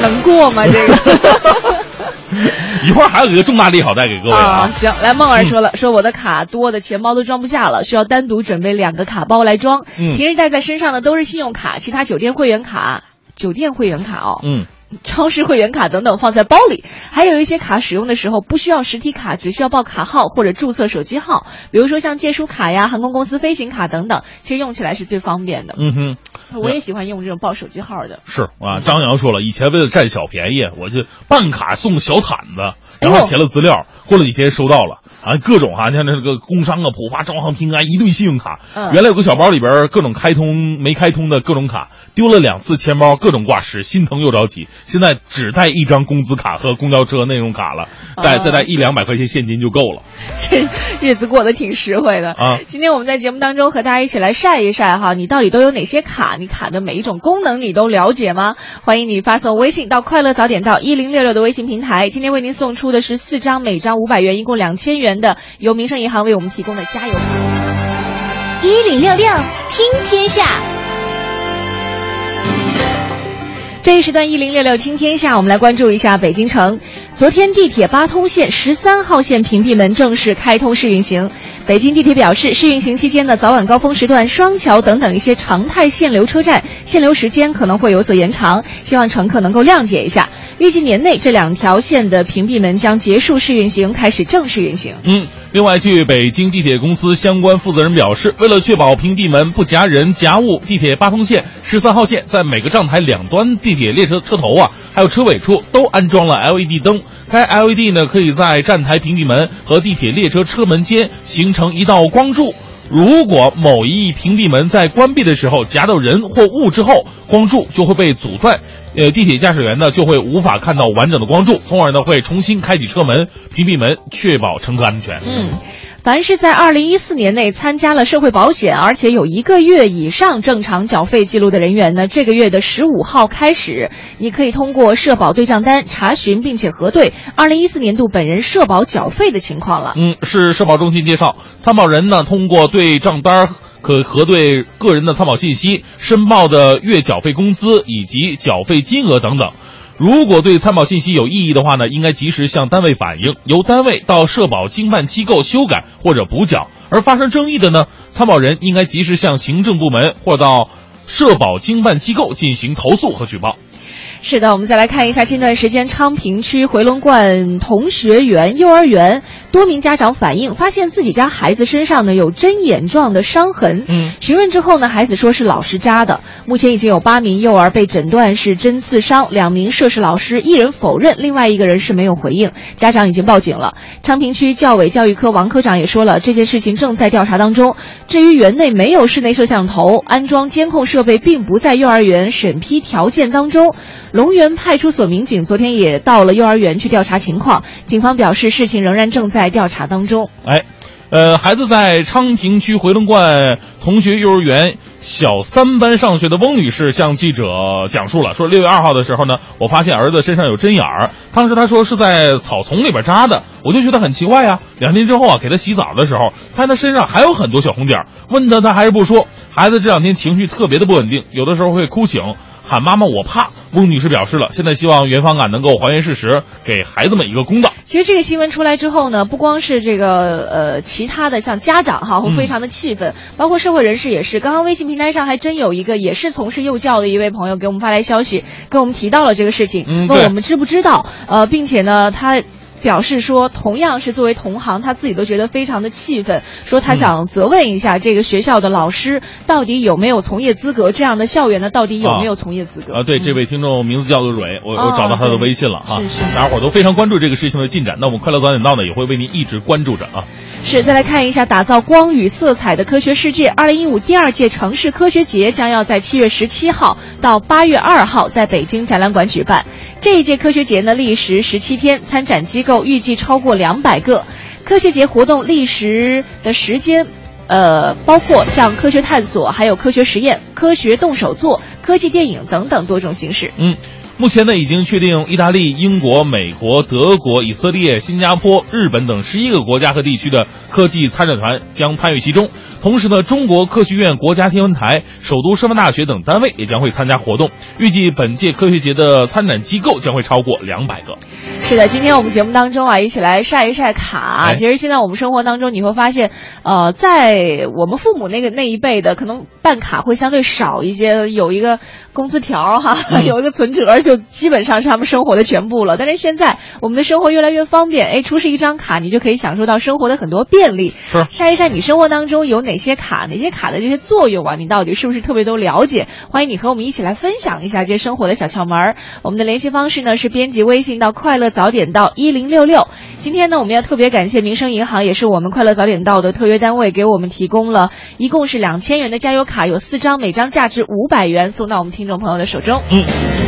Speaker 3: 那能过吗？这个。
Speaker 2: 一会儿还有一个重大利好带给各位
Speaker 3: 啊，
Speaker 2: 啊！
Speaker 3: 行，来，梦儿说了，说我的卡多的钱包都装不下了，需要单独准备两个卡包来装。
Speaker 2: 嗯
Speaker 3: 平时带在身上的都是信用卡，其他酒店会员卡。酒店会员卡哦，
Speaker 2: 嗯，
Speaker 3: 超市会员卡等等放在包里，还有一些卡使用的时候不需要实体卡，只需要报卡号或者注册手机号，比如说像借书卡呀、航空公司飞行卡等等，其实用起来是最方便的。
Speaker 2: 嗯哼。
Speaker 3: 我也喜欢用这种报手机号的。
Speaker 2: 是啊，张扬说了，以前为了占小便宜，我就办卡送小毯子，然后填了资料，过了几天收到了啊，各种哈，像那个工商啊、浦发、招行、平安一堆信用卡，原来有个小包里边各种开通没开通的各种卡，丢了两次钱包，各种挂失，心疼又着急。现在只带一张工资卡和公交车内容卡了，带再带一两百块钱现金就够了。
Speaker 3: 这日子过得挺实惠的啊！今天我们在节目当中和大家一起来晒一晒哈，你到底都有哪些卡？你卡的每一种功能你都了解吗？欢迎你发送微信到“快乐早点到一零六六”的微信平台。今天为您送出的是四张，每张五百元，一共两千元的由民生银行为我们提供的加油卡。
Speaker 5: 一零六六听天下，
Speaker 3: 这一时段一零六六听天下，我们来关注一下北京城。昨天，地铁八通线十三号线屏蔽门正式开通试运行。北京地铁表示，试运行期间的早晚高峰时段、双桥等等一些常态限流车站限流时间可能会有所延长，希望乘客能够谅解一下。预计年内这两条线的屏蔽门将结束试运行，开始正式运行。
Speaker 2: 嗯，另外，据北京地铁公司相关负责人表示，为了确保屏蔽门不夹人夹物，地铁八通线十三号线在每个站台两端地铁列车车头啊。还有车尾处都安装了 LED 灯，该 LED 呢可以在站台屏蔽门和地铁列车车门间形成一道光柱。如果某一屏蔽门在关闭的时候夹到人或物之后，光柱就会被阻断，呃，地铁驾驶员呢就会无法看到完整的光柱，从而呢会重新开启车门屏蔽门，确保乘客安全。
Speaker 3: 嗯。凡是在二零一四年内参加了社会保险，而且有一个月以上正常缴费记录的人员呢，这个月的十五号开始，你可以通过社保对账单查询并且核对二零一四年度本人社保缴费的情况了。
Speaker 2: 嗯，是社保中心介绍，参保人呢通过对账单可核对个人的参保信息、申报的月缴费工资以及缴费金额等等。如果对参保信息有异议的话呢，应该及时向单位反映，由单位到社保经办机构修改或者补缴。而发生争议的呢，参保人应该及时向行政部门或到社保经办机构进行投诉和举报。
Speaker 3: 是的，我们再来看一下近段时间昌平区回龙观同学园幼儿园。多名家长反映，发现自己家孩子身上呢有针眼状的伤痕。
Speaker 2: 嗯，
Speaker 3: 询问之后呢，孩子说是老师扎的。目前已经有八名幼儿被诊断是针刺伤，两名涉事老师一人否认，另外一个人是没有回应。家长已经报警了。昌平区教委教育科王科长也说了，这件事情正在调查当中。至于园内没有室内摄像头，安装监控设备并不在幼儿园审批条件当中。龙源派出所民警昨天也到了幼儿园去调查情况。警方表示，事情仍然正在。调查当中，
Speaker 2: 哎，呃，孩子在昌平区回龙观同学幼儿园小三班上学的翁女士向记者讲述了，说六月二号的时候呢，我发现儿子身上有针眼儿，当时他说是在草丛里边扎的，我就觉得很奇怪呀。两天之后啊，给他洗澡的时候，发现他身上还有很多小红点儿，问他他还是不说。孩子这两天情绪特别的不稳定，有的时候会哭醒。喊妈妈，我怕。翁女士表示了，现在希望园方啊能够还原事实，给孩子们一个公道。
Speaker 3: 其实这个新闻出来之后呢，不光是这个呃其他的像家长哈会非常的气愤，包括社会人士也是。刚刚微信平台上还真有一个也是从事幼教的一位朋友给我们发来消息，跟我们提到了这个事情，问我们知不知道。呃，并且呢他。表示说，同样是作为同行，他自己都觉得非常的气愤，说他想责问一下这个学校的老师，到底有没有从业资格？这样的校园呢，到底有没有从业资格？
Speaker 2: 啊，对，这位听众名字叫做蕊，我我找到他的微信了啊，
Speaker 3: 是是，
Speaker 2: 大家伙都非常关注这个事情的进展。那我们快乐早点到呢，也会为您一直关注着啊。
Speaker 3: 是，再来看一下打造光与色彩的科学世界。二零一五第二届城市科学节将要在七月十七号到八月二号在北京展览馆举办。这一届科学节呢，历时十七天，参展机构预计超过两百个。科学节活动历时的时间，呃，包括像科学探索、还有科学实验、科学动手做、科技电影等等多种形式。
Speaker 2: 嗯。目前呢，已经确定意大利、英国、美国、德国、以色列、新加坡、日本等十一个国家和地区的科技参展团将参与其中。同时呢，中国科学院、国家天文台、首都师范大学等单位也将会参加活动。预计本届科学节的参展机构将会超过两百个。
Speaker 3: 是的，今天我们节目当中啊，一起来晒一晒卡。其实现在我们生活当中，你会发现，呃，在我们父母那个那一辈的，可能办卡会相对少一些，有一个工资条哈，有一个存折。就基本上是他们生活的全部了。但是现在我们的生活越来越方便，哎，出示一张卡，你就可以享受到生活的很多便利。
Speaker 2: 是
Speaker 3: 晒一晒你生活当中有哪些卡，哪些卡的这些作用啊？你到底是不是特别都了解？欢迎你和我们一起来分享一下这些生活的小窍门儿。我们的联系方式呢是编辑微信到“快乐早点到一零六六”。今天呢，我们要特别感谢民生银行，也是我们快乐早点到的特约单位，给我们提供了一共是两千元的加油卡，有四张，每张价值五百元，送到我们听众朋友的手中。
Speaker 2: 嗯。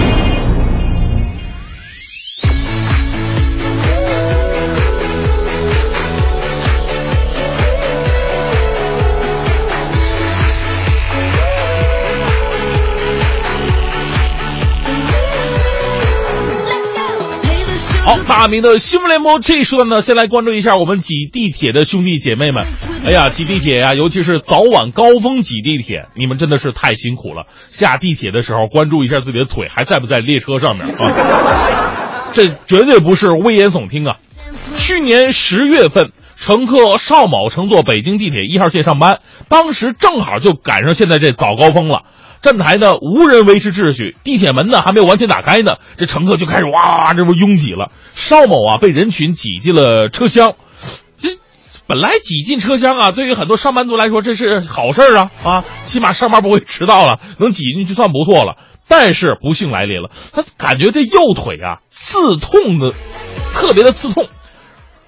Speaker 2: 大明的新闻联播这一时段呢，先来关注一下我们挤地铁的兄弟姐妹们。哎呀，挤地铁呀，尤其是早晚高峰挤地铁，你们真的是太辛苦了。下地铁的时候，关注一下自己的腿还在不在列车上面啊？这绝对不是危言耸听啊！去年十月份，乘客邵某乘坐北京地铁一号线上班，当时正好就赶上现在这早高峰了。站台呢无人维持秩序，地铁门呢还没有完全打开呢，这乘客就开始哇，这不拥挤了。邵某啊被人群挤进了车厢，这 本来挤进车厢啊，对于很多上班族来说这是好事啊啊，起码上班不会迟到了，能挤进去算不错了。但是不幸来临了，他感觉这右腿啊刺痛的，特别的刺痛，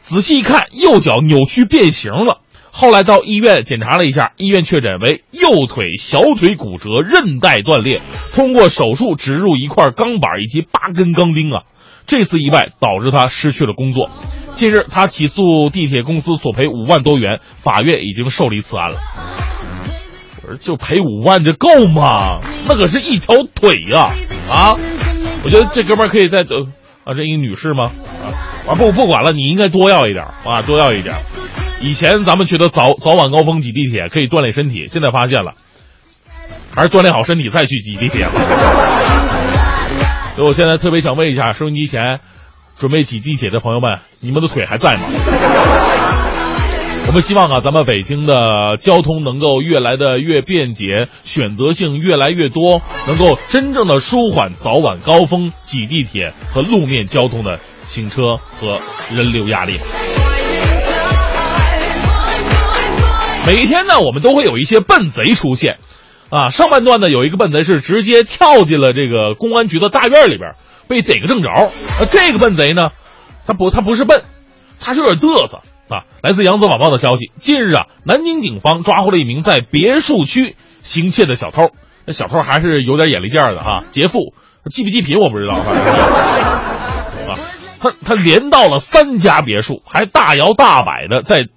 Speaker 2: 仔细一看，右脚扭曲变形了。后来到医院检查了一下，医院确诊为右腿小腿骨折、韧带断裂，通过手术植入一块钢板以及八根钢钉啊。这次意外导致他失去了工作。近日，他起诉地铁公司索赔五万多元，法院已经受理此案了。我说，就赔五万，这够吗？那可是一条腿呀！啊，我觉得这哥们儿可以再得啊，这一女士吗？啊，啊不不管了，你应该多要一点啊，多要一点。以前咱们觉得早早晚高峰挤地铁可以锻炼身体，现在发现了，还是锻炼好身体再去挤地铁吧。所以我现在特别想问一下收音机前准备挤地铁的朋友们，你们的腿还在吗？我们希望啊，咱们北京的交通能够越来的越便捷，选择性越来越多，能够真正的舒缓早晚高峰挤地铁和路面交通的行车和人流压力。每一天呢，我们都会有一些笨贼出现，啊，上半段呢有一个笨贼是直接跳进了这个公安局的大院里边，被逮个正着。啊，这个笨贼呢，他不他不是笨，他是有点嘚瑟啊。来自扬子晚报的消息，近日啊，南京警方抓获了一名在别墅区行窃的小偷。那小偷还是有点眼力见儿的哈，劫富济不济贫我不知道啊，他他连到了三家别墅，还大摇大摆的在。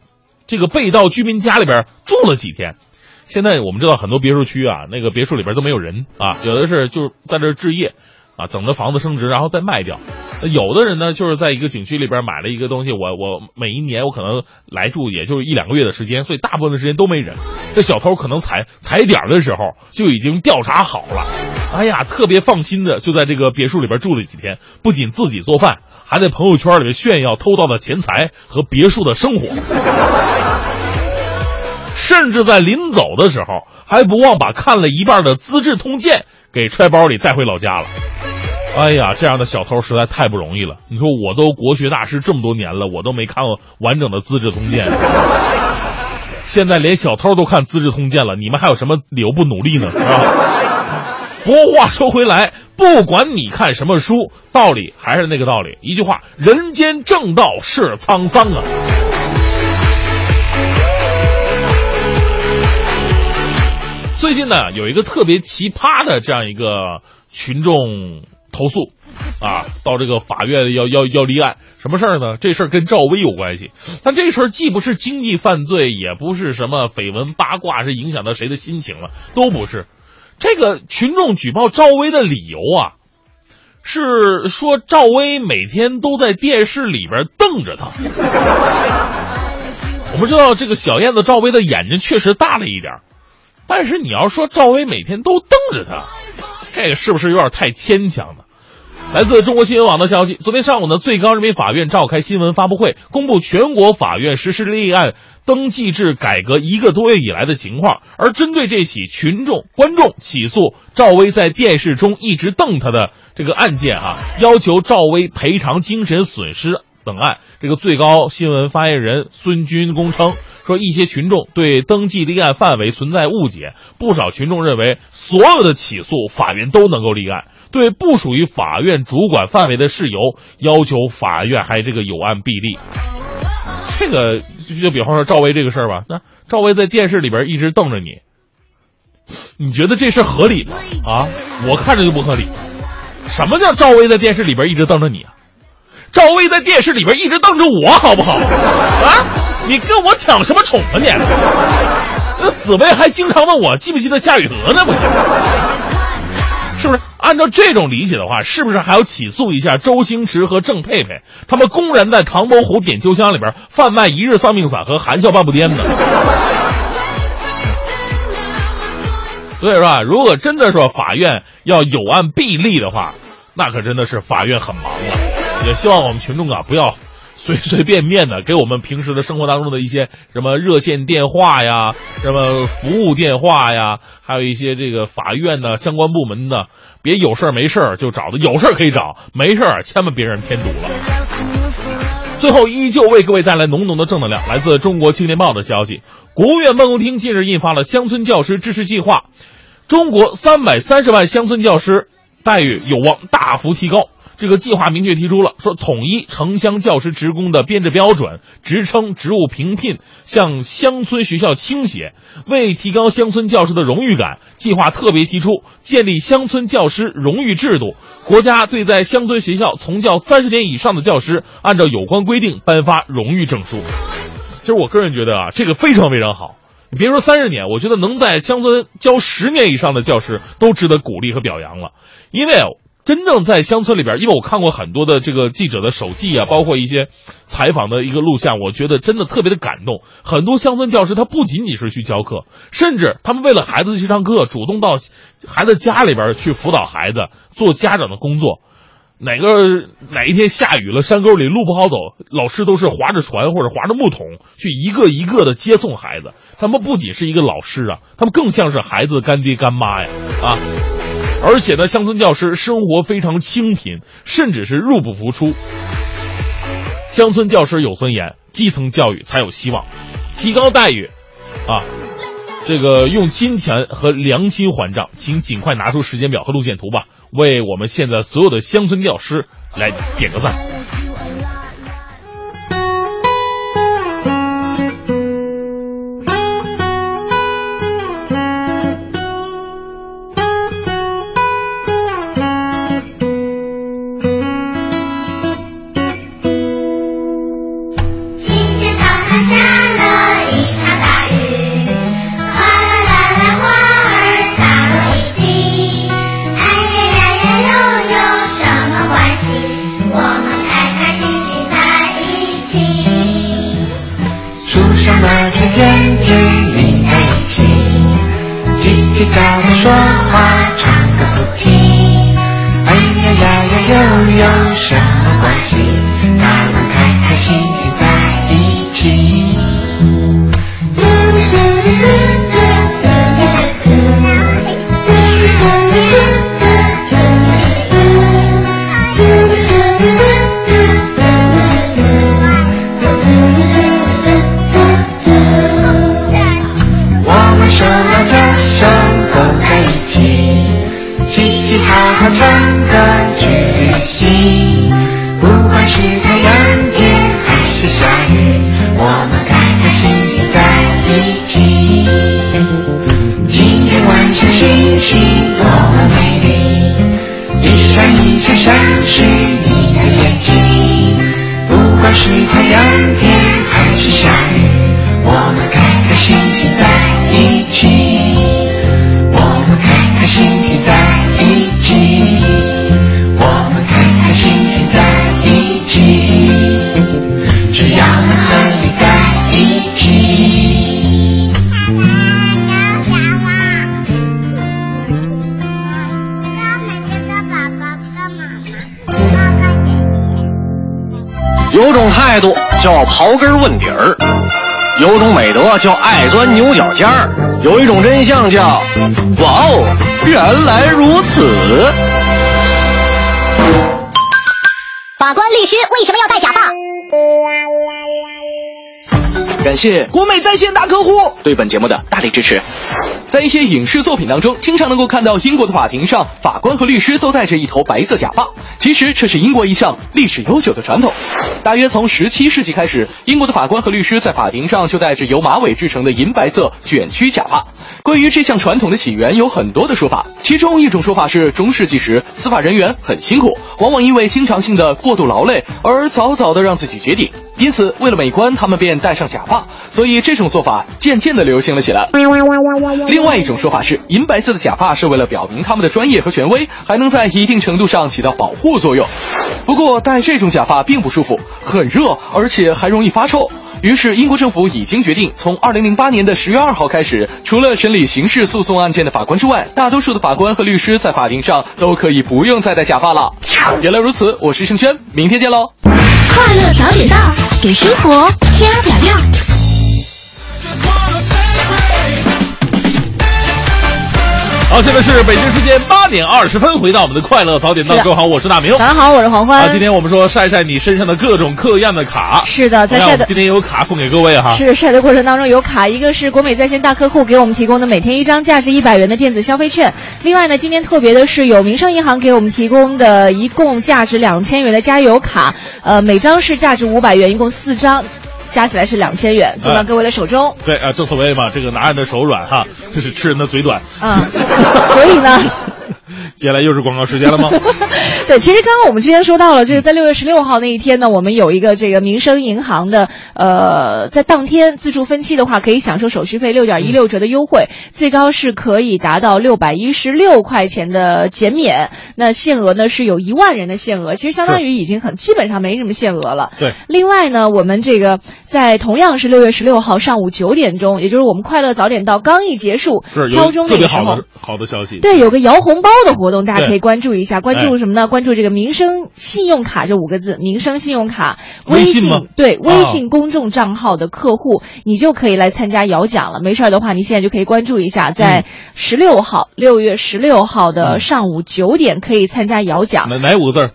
Speaker 2: 这个被盗居民家里边住了几天，现在我们知道很多别墅区啊，那个别墅里边都没有人啊，有的是就是在这置业，啊，等着房子升值然后再卖掉。有的人呢，就是在一个景区里边买了一个东西，我我每一年我可能来住也就一两个月的时间，所以大部分的时间都没人。这小偷可能踩踩点的时候就已经调查好了，哎呀，特别放心的就在这个别墅里边住了几天，不仅自己做饭。还在朋友圈里面炫耀偷到的钱财和别墅的生活，甚至在临走的时候还不忘把看了一半的《资治通鉴》给揣包里带回老家了。哎呀，这样的小偷实在太不容易了。你说我都国学大师这么多年了，我都没看过完整的《资治通鉴》，现在连小偷都看《资治通鉴》了，你们还有什么理由不努力呢？是吧？不过话说回来，不管你看什么书，道理还是那个道理。一句话，人间正道是沧桑啊。最近呢，有一个特别奇葩的这样一个群众投诉，啊，到这个法院要要要立案，什么事儿呢？这事儿跟赵薇有关系，但这事儿既不是经济犯罪，也不是什么绯闻八卦，是影响到谁的心情了，都不是。这个群众举报赵薇的理由啊，是说赵薇每天都在电视里边瞪着他。我们知道这个小燕子赵薇的眼睛确实大了一点，但是你要说赵薇每天都瞪着他，这个是不是有点太牵强了？来自中国新闻网的消息，昨天上午呢，最高人民法院召开新闻发布会，公布全国法院实施立案登记制改革一个多月以来的情况。而针对这起群众观众起诉赵薇在电视中一直瞪他的这个案件啊，要求赵薇赔偿精神损失等案，这个最高新闻发言人孙军功称。说一些群众对登记立案范围存在误解，不少群众认为所有的起诉法院都能够立案，对不属于法院主管范围的事由要求法院还这个有案必立。这个就比方说赵薇这个事儿吧，那赵薇在电视里边一直瞪着你，你觉得这事合理吗？啊，我看着就不合理。什么叫赵薇在电视里边一直瞪着你啊？赵薇在电视里边一直瞪着我，好不好？啊？你跟我抢什么宠啊你？那紫薇还经常问我记不记得夏雨荷呢？不是，是不是？按照这种理解的话，是不是还要起诉一下周星驰和郑佩佩？他们公然在唐伯虎点秋香里边贩卖一日丧命散和含笑半步癫呢？所以说啊，如果真的说法院要有案必立的话，那可真的是法院很忙了。也希望我们群众啊不要。随随便便的给我们平时的生活当中的一些什么热线电话呀，什么服务电话呀，还有一些这个法院的相关部门的，别有事儿没事儿就找的，有事儿可以找，没事儿千万别让人添堵了。最后，依旧为各位带来浓浓的正能量。来自中国青年报的消息，国务院办公厅近日印发了乡村教师支持计划，中国三百三十万乡村教师待遇有望大幅提高。这个计划明确提出了说，统一城乡教师职工的编制标准、职称、职务评聘向乡村学校倾斜。为提高乡村教师的荣誉感，计划特别提出建立乡村教师荣誉制度。国家对在乡村学校从教三十年以上的教师，按照有关规定颁发荣誉证书。其实我个人觉得啊，这个非常非常好。你别说三十年，我觉得能在乡村教十年以上的教师都值得鼓励和表扬了，因为。真正在乡村里边，因为我看过很多的这个记者的手记啊，包括一些采访的一个录像，我觉得真的特别的感动。很多乡村教师他不仅仅是去教课，甚至他们为了孩子去上课，主动到孩子家里边去辅导孩子，做家长的工作。哪个哪一天下雨了，山沟里路不好走，老师都是划着船或者划着木桶去一个一个的接送孩子。他们不仅是一个老师啊，他们更像是孩子的干爹干妈呀啊！而且呢，乡村教师生活非常清贫，甚至是入不敷出。乡村教师有尊严，基层教育才有希望。提高待遇，啊，这个用金钱和良心还账，请尽快拿出时间表和路线图吧，为我们现在所有的乡村教师来点个赞。
Speaker 7: 态度叫刨根问底儿，有种美德叫爱钻牛角尖儿，有一种真相叫哇哦，原来如此。
Speaker 5: 法官、律师为什么要戴假发？
Speaker 8: 感谢国美在线大客户对本节目的大力支持。在一些影视作品当中，经常能够看到英国的法庭上，法官和律师都戴着一头白色假发。其实这是英国一项历史悠久的传统。大约从十七世纪开始，英国的法官和律师在法庭上就戴着由马尾制成的银白色卷曲假发。关于这项传统的起源，有很多的说法。其中一种说法是，中世纪时司法人员很辛苦，往往因为经常性的过度劳累而早早的让自己绝顶，因此为了美观，他们便戴上假发。所以这种做法渐渐的流行了起来。另外一种说法是，银白色的假发是为了表明他们的专业和权威，还能在一定程度上起到保护作用。不过戴这种假发并不舒服，很热，而且还容易发臭。于是，英国政府已经决定，从二零零八年的十月二号开始，除了审理刑事诉讼案件的法官之外，大多数的法官和律师在法庭上都可以不用再戴假发了。原来如此，我是盛轩，明天见喽！
Speaker 5: 快乐早点到，给生活加点料。
Speaker 2: 好，现在是北京时间八点二十分，回到我们的快乐早点到，各位好，我是大明。
Speaker 3: 早上好，我是黄欢。
Speaker 2: 啊，今天我们说晒晒你身上的各种各样的卡。
Speaker 3: 是的，在晒的
Speaker 2: 今天有卡送给各位哈。
Speaker 3: 是晒的过程当中有卡，一个是国美在线大客户给我们提供的每天一张价值一百元的电子消费券，另外呢，今天特别的是有民生银行给我们提供的一共价值两千元的加油卡，呃，每张是价值五百元，一共四张，加起来是两千元，送到
Speaker 2: 哎
Speaker 3: 各位的手中。
Speaker 2: 对啊，正所谓嘛，这个拿人的手软哈，这是吃人的嘴短。
Speaker 3: 啊，所以呢。
Speaker 2: 接下来又是广告时间了吗？
Speaker 3: 对，其实刚刚我们之前说到了，这个在六月十六号那一天呢，我们有一个这个民生银行的，呃，在当天自助分期的话，可以享受手续费六点一六折的优惠，最高是可以达到六百一十六块钱的减免。那限额呢是有一万人的限额，其实相当于已经很基本上没什么限额了。
Speaker 2: 对。
Speaker 3: 另外呢，我们这个在同样是六月十六号上午九点钟，也就是我们快乐早点到刚一结束
Speaker 2: 是
Speaker 3: 敲
Speaker 2: 有特别
Speaker 3: 钟那个时候
Speaker 2: 好的。好的消息。
Speaker 3: 对，有个摇红包的活动，大家可以关注一下。关注
Speaker 2: 哎
Speaker 3: 什么呢？关注这个民生信用卡这五个字，民生信用卡微
Speaker 2: 微信
Speaker 3: 对微
Speaker 2: 啊
Speaker 3: 信公众账号的客户，你就可以来参加摇奖了。没事儿的话，你现在就可以关注一下，在十六号，六月十六号的
Speaker 2: 嗯
Speaker 3: 上午九点可以参加摇奖。
Speaker 2: 哪哪五个字儿？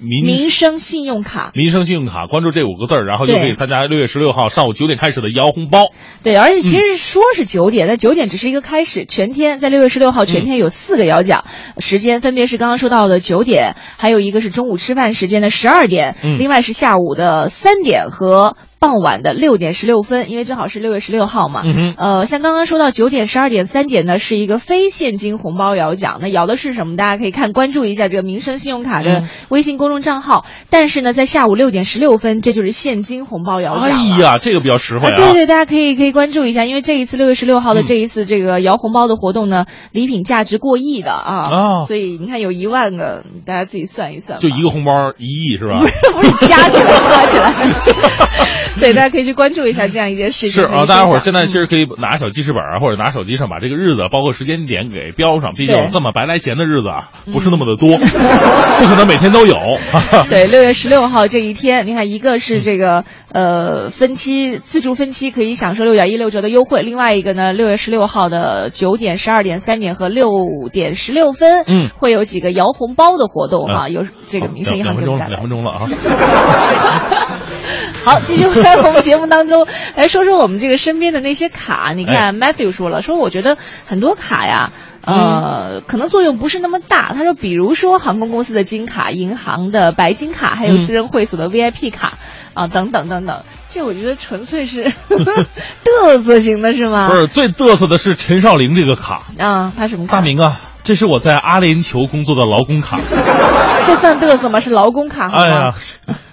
Speaker 2: 民
Speaker 3: 民生信用卡，
Speaker 2: 民生信用卡，关注这五个字儿，然后就可以参加六月十六号上午九点开始的摇红包。
Speaker 3: 对，而且其实说是九点，但九点只是一个开始，全天在六月十六号全天有四个摇奖，时间分别是刚刚说到的九点，还有一个是中午吃饭时间的十二点，
Speaker 2: 嗯
Speaker 3: 另外是下午的三点和。傍晚的六点十六分，因为正好是六月十六号嘛，
Speaker 2: 嗯
Speaker 3: 呃，像刚刚说到九点、十二点、三点呢，是一个非现金红包摇奖，那摇的是什么？大家可以看关注一下这个民生信用卡的
Speaker 2: 嗯
Speaker 3: 微信公众账号。但是呢，在下午六点十六分，这就是现金红包摇奖。
Speaker 2: 哎呀，这个比较实惠
Speaker 3: 啊，
Speaker 2: 啊！
Speaker 3: 对对，大家可以可以关注一下，因为这一次六月十六号的
Speaker 2: 嗯
Speaker 3: 这一次这个摇红包的活动呢，礼品价值过亿的啊，
Speaker 2: 哦
Speaker 3: 所以你看有一万个，大家自己算一算，
Speaker 2: 就一个红包一亿是吧？
Speaker 3: 不是不是加起来加起来，对，大家可以去关注一下这样一件事情。
Speaker 2: 是啊，大家伙儿现在其实可以拿小记事本啊，或者拿手机上把这个日子，包括时间点给标上。毕竟这么白来钱的日子啊，不是那么的多，不可能每天都有。
Speaker 3: 对，六月十六号这一天，你看，一个是这个呃分期自助分期可以享受六点一六折的优惠，另外一个呢，六月十六号的九点、十二点、三点和六点十六分，
Speaker 2: 嗯
Speaker 3: 会有几个摇红包的活动哈、
Speaker 2: 嗯
Speaker 3: 有这个民生银
Speaker 2: 两分钟了，
Speaker 3: 行给我们
Speaker 2: 两分钟了啊！
Speaker 3: 好，继续回来我们节目当中来 说说我们这个身边的那些卡。你看、Matthew 说了，说我觉得很多卡呀。呃，可能作用不是那么大。他说，比如说航空公司的金卡、银行的白金卡，还有
Speaker 2: 嗯
Speaker 3: 私人会所的 VIP 卡啊、等等等等。这我觉得纯粹是 嘚瑟型的，是吗？
Speaker 2: 不是最嘚瑟的是陈少玲这个卡，
Speaker 3: 啊，他什么卡？
Speaker 2: 大明啊，这是我在阿联酋工作的劳工卡。
Speaker 3: 这算嘚瑟吗？是劳工卡好吗？
Speaker 2: 哎呀，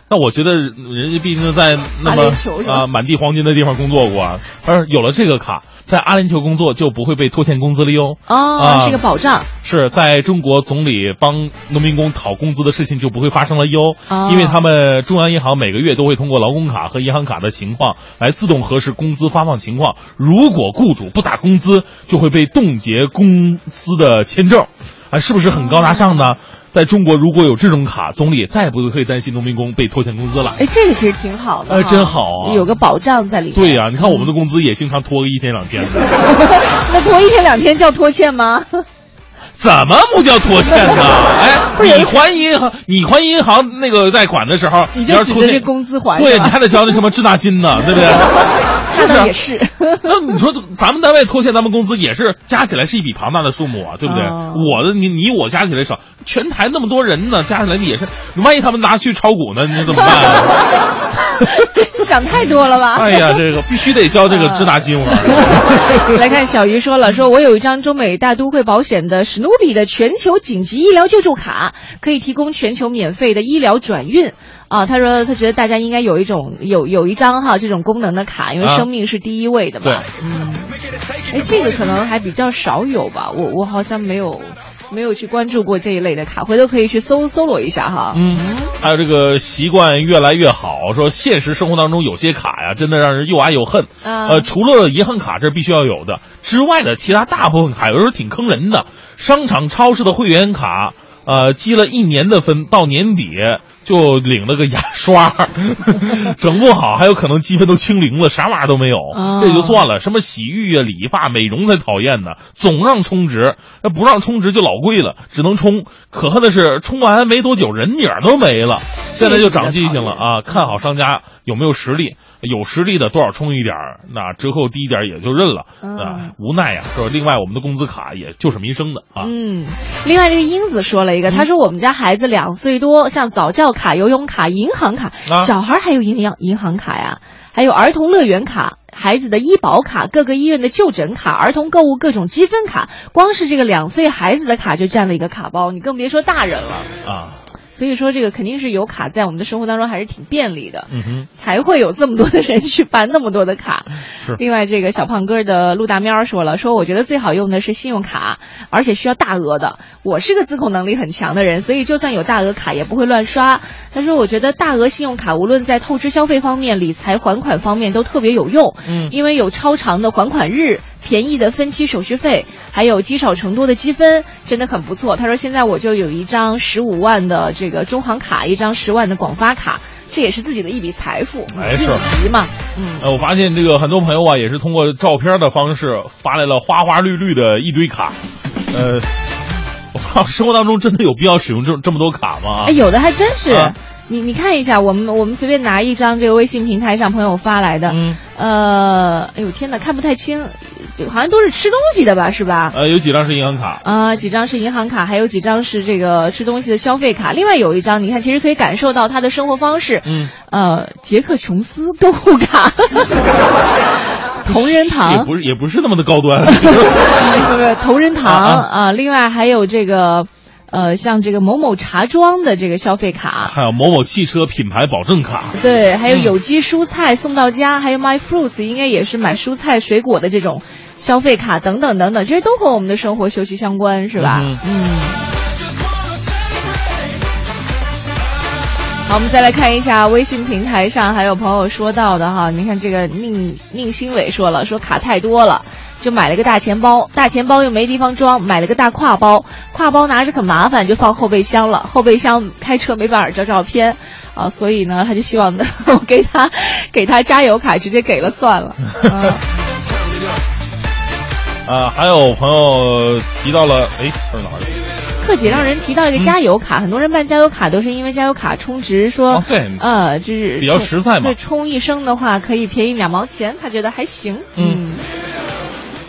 Speaker 2: 那我觉得人家毕竟在那
Speaker 3: 阿
Speaker 2: 么啊满地黄金的地方工作过啊，而有了这个卡，在阿联酋工作就不会被拖欠工资了哟。
Speaker 3: 哦，
Speaker 2: 啊
Speaker 3: 是个保障。
Speaker 2: 是在中国总理帮农民工讨工资的事情就不会发生了哟，
Speaker 3: 哦
Speaker 2: 因为他们中央银行每个月都会通过劳工卡和银行卡的情况来自动核实工资发放情况。如果雇主不打工资，就会被冻结公司的签证，啊，是不是很高大上呢？在中国如果有这种卡，总理再也不会担心农民工被拖欠工资了。
Speaker 3: 哎，这个其实挺好的，
Speaker 2: 哎，真好啊，
Speaker 3: 有个保障在里面。
Speaker 2: 对呀，你看我们的工资也经常拖个一天两天的。
Speaker 3: 那拖一天两天叫拖欠吗？
Speaker 2: 怎么不叫拖欠呢？哎，你还银行，你还银行那个贷款的时候，
Speaker 3: 你就指着这工资还，
Speaker 2: 对，你还得交那什么滞纳金呢，对不对？
Speaker 3: 那倒也是。
Speaker 2: 那你说咱们单位拖欠咱们工资也是加起来是一笔庞大的数目啊，对不对？我的你你我加起来少，全台那么多人呢，加起来也是，万一他们拿去炒股呢，你怎么办？
Speaker 3: 想太多了吧？
Speaker 2: 哎呀，这个必须得交这个滞纳金啊！
Speaker 3: 来看小鱼说了，说我有一张中美大都会保险的史努比的全球紧急医疗救助卡，可以提供全球免费的医疗转运。啊，他说他觉得大家应该有一种有有一张哈这种功能的卡，因为生命是第一位的嘛。
Speaker 2: 对，
Speaker 3: 嗯，哎，这个可能还比较少有吧，我我好像没有没有去关注过这一类的卡，回头可以去搜搜罗一下哈。
Speaker 2: 嗯，还有这个习惯越来越好，说现实生活当中有些卡呀，真的让人又爱又恨。呃，除了银行卡这必须要有的之外的，其他大部分卡有时候挺坑人的，商场、超市的会员卡。呃，积了一年的分，到年底就领了个牙刷，整不好还有可能积分都清零了，啥玩意儿都没有。这也就算了，什么洗浴啊、理发、美容才讨厌呢，总让充值，那不让充值就老贵了，只能充。可恨的是，充完没多久人影都没了。现在就长记性了啊，看好商家有没有实力。有实力的多少充一点儿，那折扣低一点也就认了啊，无奈呀，是吧？另外，我们的工资卡也就是民生的啊。
Speaker 3: 嗯，另外这个英子说了一个，他说我们家孩子两岁多，像早教卡、游泳卡、银行卡，小孩还有营养银行卡呀，还有儿童乐园卡、孩子的医保卡、各个医院的就诊卡、儿童购物各种积分卡，光是这个两岁孩子的卡就占了一个卡包，你更别说大人了
Speaker 2: 啊。
Speaker 3: 所以说，这个肯定是有卡在我们的生活当中还是挺便利的，
Speaker 2: 嗯哼，
Speaker 3: 才会有这么多的人去办那么多的卡。另外，这个小胖哥的陆大喵说了，说我觉得最好用的是信用卡，而且需要大额的。我是个自控能力很强的人，所以就算有大额卡也不会乱刷。他说，我觉得大额信用卡无论在透支消费方面、理财还款方面都特别有用，
Speaker 2: 嗯，
Speaker 3: 因为有超长的还款日。便宜的分期手续费，还有积少成多的积分，真的很不错。他说：“现在我就有一张十五万的这个中行卡，一张十万的广发卡，这也是自己的一笔财富，应急嘛。”嗯，
Speaker 2: 呃，我发现这个很多朋友啊，也是通过照片的方式发来了花花绿绿的一堆卡。呃，我靠，生活当中真的有必要使用这这么多卡吗？
Speaker 3: 哎，有的还真是。你你看一下，我们我们随便拿一张这个微信平台上朋友发来的，
Speaker 2: 嗯，
Speaker 3: 呃，哎呦天哪，看不太清，就好像都是吃东西的吧，是吧？
Speaker 2: 呃，有几张是银行卡，
Speaker 3: 啊，几张是银行卡，还有几张是这个吃东西的消费卡。另外有一张，你看，其实可以感受到他的生活方式，
Speaker 2: 嗯，
Speaker 3: 呃，杰克琼斯购物卡，同仁堂
Speaker 2: 也不是也不是那么的高端，
Speaker 3: 不是同仁堂啊，另外还有这个。呃，像这个某某茶庄的这个消费卡，
Speaker 2: 还有某某汽车品牌保证卡，
Speaker 3: 对，还有有机蔬菜送到家，还有 My Fruits 应该也是买蔬菜水果的这种消费卡等等等等，其实都和我们的生活息息相关，是吧？嗯。好，我们再来看一下微信平台上还有朋友说到的哈，你看这个宁宁新伟说了，说卡太多了。就买了个大钱包，大钱包又没地方装，买了个大挎包，挎包拿着可麻烦，就放后备箱了。后备箱开车没办法照照片，啊，所以呢，他就希望我给他给他加油卡，直接给了算了。
Speaker 2: 啊，还有朋友提到了，哎，是哪里？
Speaker 3: 克姐让人提到一个加油卡，很多人办加油卡都是因为加油卡充值，说
Speaker 2: 对，
Speaker 3: 呃，就是
Speaker 2: 比较实在嘛。
Speaker 3: 对，充一升的话可以便宜两毛钱，他觉得还行。嗯。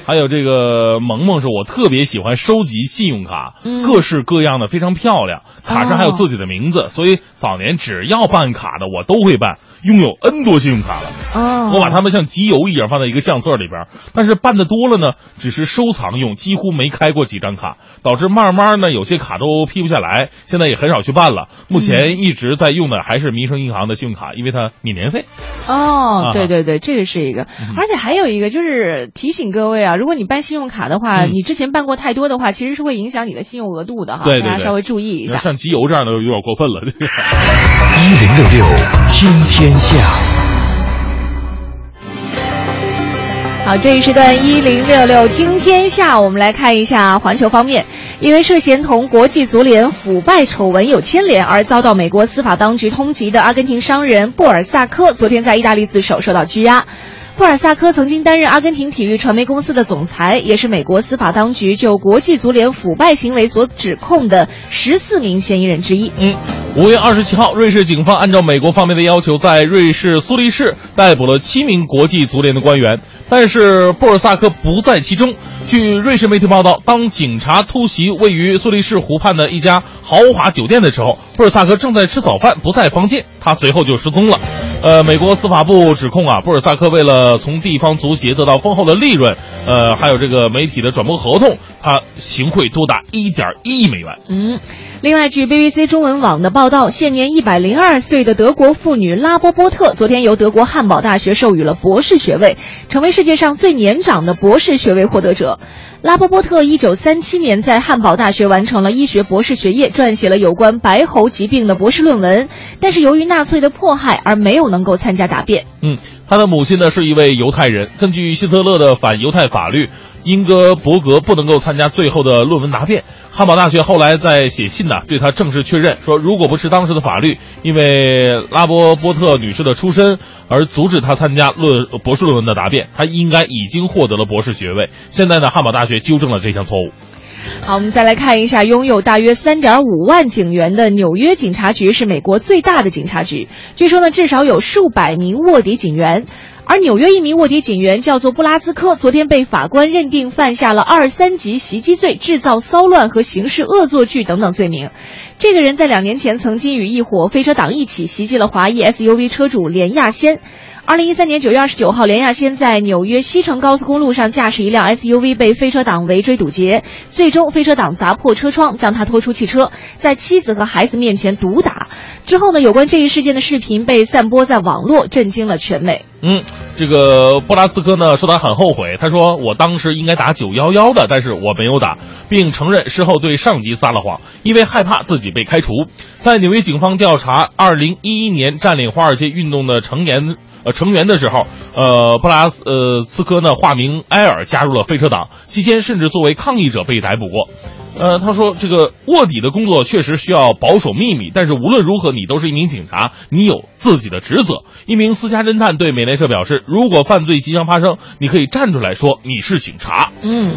Speaker 2: 还有这个萌萌说，我特别喜欢收集信用卡，各式各样的，非常漂亮，卡上还有自己的名字，所以早年只要办卡的我都会办，拥有 N 多信用卡了。
Speaker 3: 哦，
Speaker 2: 我把它们像集邮一样放在一个相册里边，但是办的多了呢，只是收藏用，几乎没开过几张卡，导致慢慢呢有些卡都批不下来，现在也很少去办了。目前一直在用的还是民生银行的信用卡，因为它免年费。
Speaker 3: 哦，对对对，这个是一个，而且还有一个就是提醒各位啊。如果你办信用卡的话，你之前办过太多的话，其实是会影响你的信用额度的哈。
Speaker 2: 对
Speaker 3: 大家稍微注意一下。
Speaker 2: 像集邮这样的有点过分了。
Speaker 4: 一零六六天天天下，
Speaker 3: 好，这一时段一零六六听天下，我们来看一下环球方面。因为涉嫌同国际足联腐败丑闻有牵连而遭到美国司法当局通缉的阿根廷商人布尔萨科，昨天在意大利自首受到拘押。布尔萨科曾经担任阿根廷体育传媒公司的总裁，也是美国司法当局就国际足联腐败行为所指控的十四名嫌疑人之一。
Speaker 2: 嗯，五月二十七号，瑞士警方按照美国方面的要求，在瑞士苏黎世逮捕了七名国际足联的官员，但是布尔萨科不在其中。据瑞士媒体报道，当警察突袭位于苏黎世湖畔的一家豪华酒店的时候，布尔萨科正在吃早饭，不在房间，他随后就失踪了。呃，美国司法部指控啊，布尔萨科为了呃从地方足协得到丰厚的利润，呃，还有这个媒体的转播合同，他行贿多达一点一亿美元。
Speaker 3: 嗯，另外，据 BBC 中文网的报道，现年一百零二岁的德国妇女拉波波特，昨天由德国汉堡大学授予了博士学位，成为世界上最年长的博士学位获得者。拉波波特一九三七年在汉堡大学完成了医学博士学业，撰写了有关白喉疾病的博士论文，但是由于纳粹的迫害而没有能够参加答辩。
Speaker 2: 嗯，他的母亲呢是一位犹太人，根据希特勒的反犹太法律。英格伯格不能够参加最后的论文答辩。汉堡大学后来在写信呢，对他正式确认说，如果不是当时的法律因为拉波波特女士的出身而阻止他参加论博士论文的答辩，他应该已经获得了博士学位。现在呢，汉堡大学纠正了这项错误。
Speaker 3: 好，我们再来看一下，拥有大约三点五万警员的纽约警察局是美国最大的警察局，据说呢，至少有数百名卧底警员。而纽约一名卧底警员叫做布拉斯科，昨天被法官认定犯下了二三级袭击罪、制造骚乱和刑事恶作剧等等罪名。这个人在两年前曾经与一伙飞车党一起袭击了华裔 SUV 车主连亚先。二零一三年九月二十九号，连亚先在纽约西城高速公路上驾驶一辆 SUV 被飞车党围追堵截，最终飞车党砸破车窗将他拖出汽车，在妻子和孩子面前毒打。之后呢，有关这一事件的视频被散播在网络，震惊了全美。
Speaker 2: 嗯，这个布拉斯科呢说他很后悔，他说我当时应该打九幺幺的，但是我没有打，并承认事后对上级撒了谎，因为害怕自己被开除。在纽约警方调查二零一一年占领华尔街运动的成员。呃，成员的时候，呃，布拉斯呃斯科呢化名埃尔加入了飞车党，期间甚至作为抗议者被逮捕过。呃，他说这个卧底的工作确实需要保守秘密，但是无论如何，你都是一名警察，你有自己的职责。一名私家侦探对美联社表示，如果犯罪即将发生，你可以站出来说你是警察。
Speaker 3: 嗯。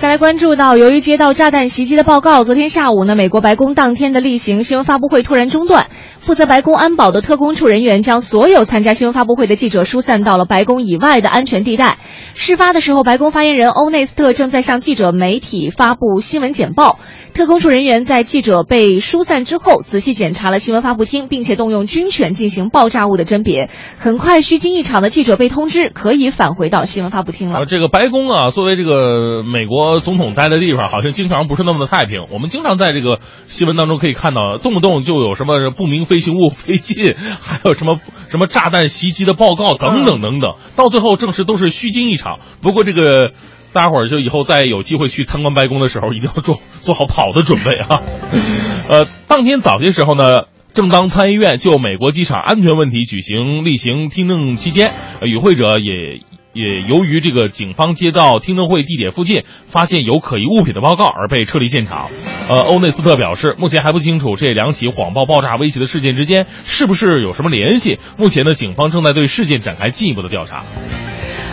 Speaker 3: 再来关注到，由于接到炸弹袭击的报告，昨天下午呢，美国白宫当天的例行新闻发布会突然中断。负责白宫安保的特工处人员将所有参加新闻发布会的记者疏散到了白宫以外的安全地带。事发的时候，白宫发言人欧内斯特正在向记者媒体发布新闻简报。特工处人员在记者被疏散之后，仔细检查了新闻发布厅，并且动用军犬进行爆炸物的甄别。很快，虚惊一场的记者被通知可以返回到新闻发布厅了。
Speaker 2: 这个白宫啊，作为这个美国。总统待的地方好像经常不是那么的太平。我们经常在这个新闻当中可以看到，动不动就有什么不明飞行物飞进，还有什么什么炸弹袭击的报告等等等等。到最后证实都是虚惊一场。不过这个大家伙儿就以后再有机会去参观白宫的时候，一定要做做好跑的准备啊。呃，当天早些时候呢，正当参议院就美国机场安全问题举行例行听证期间，与会者也。也由于这个警方接到听证会地点附近发现有可疑物品的报告而被撤离现场。呃，欧内斯特表示，目前还不清楚这两起谎报爆炸威胁的事件之间是不是有什么联系。目前呢，警方正在对事件展开进一步的调查。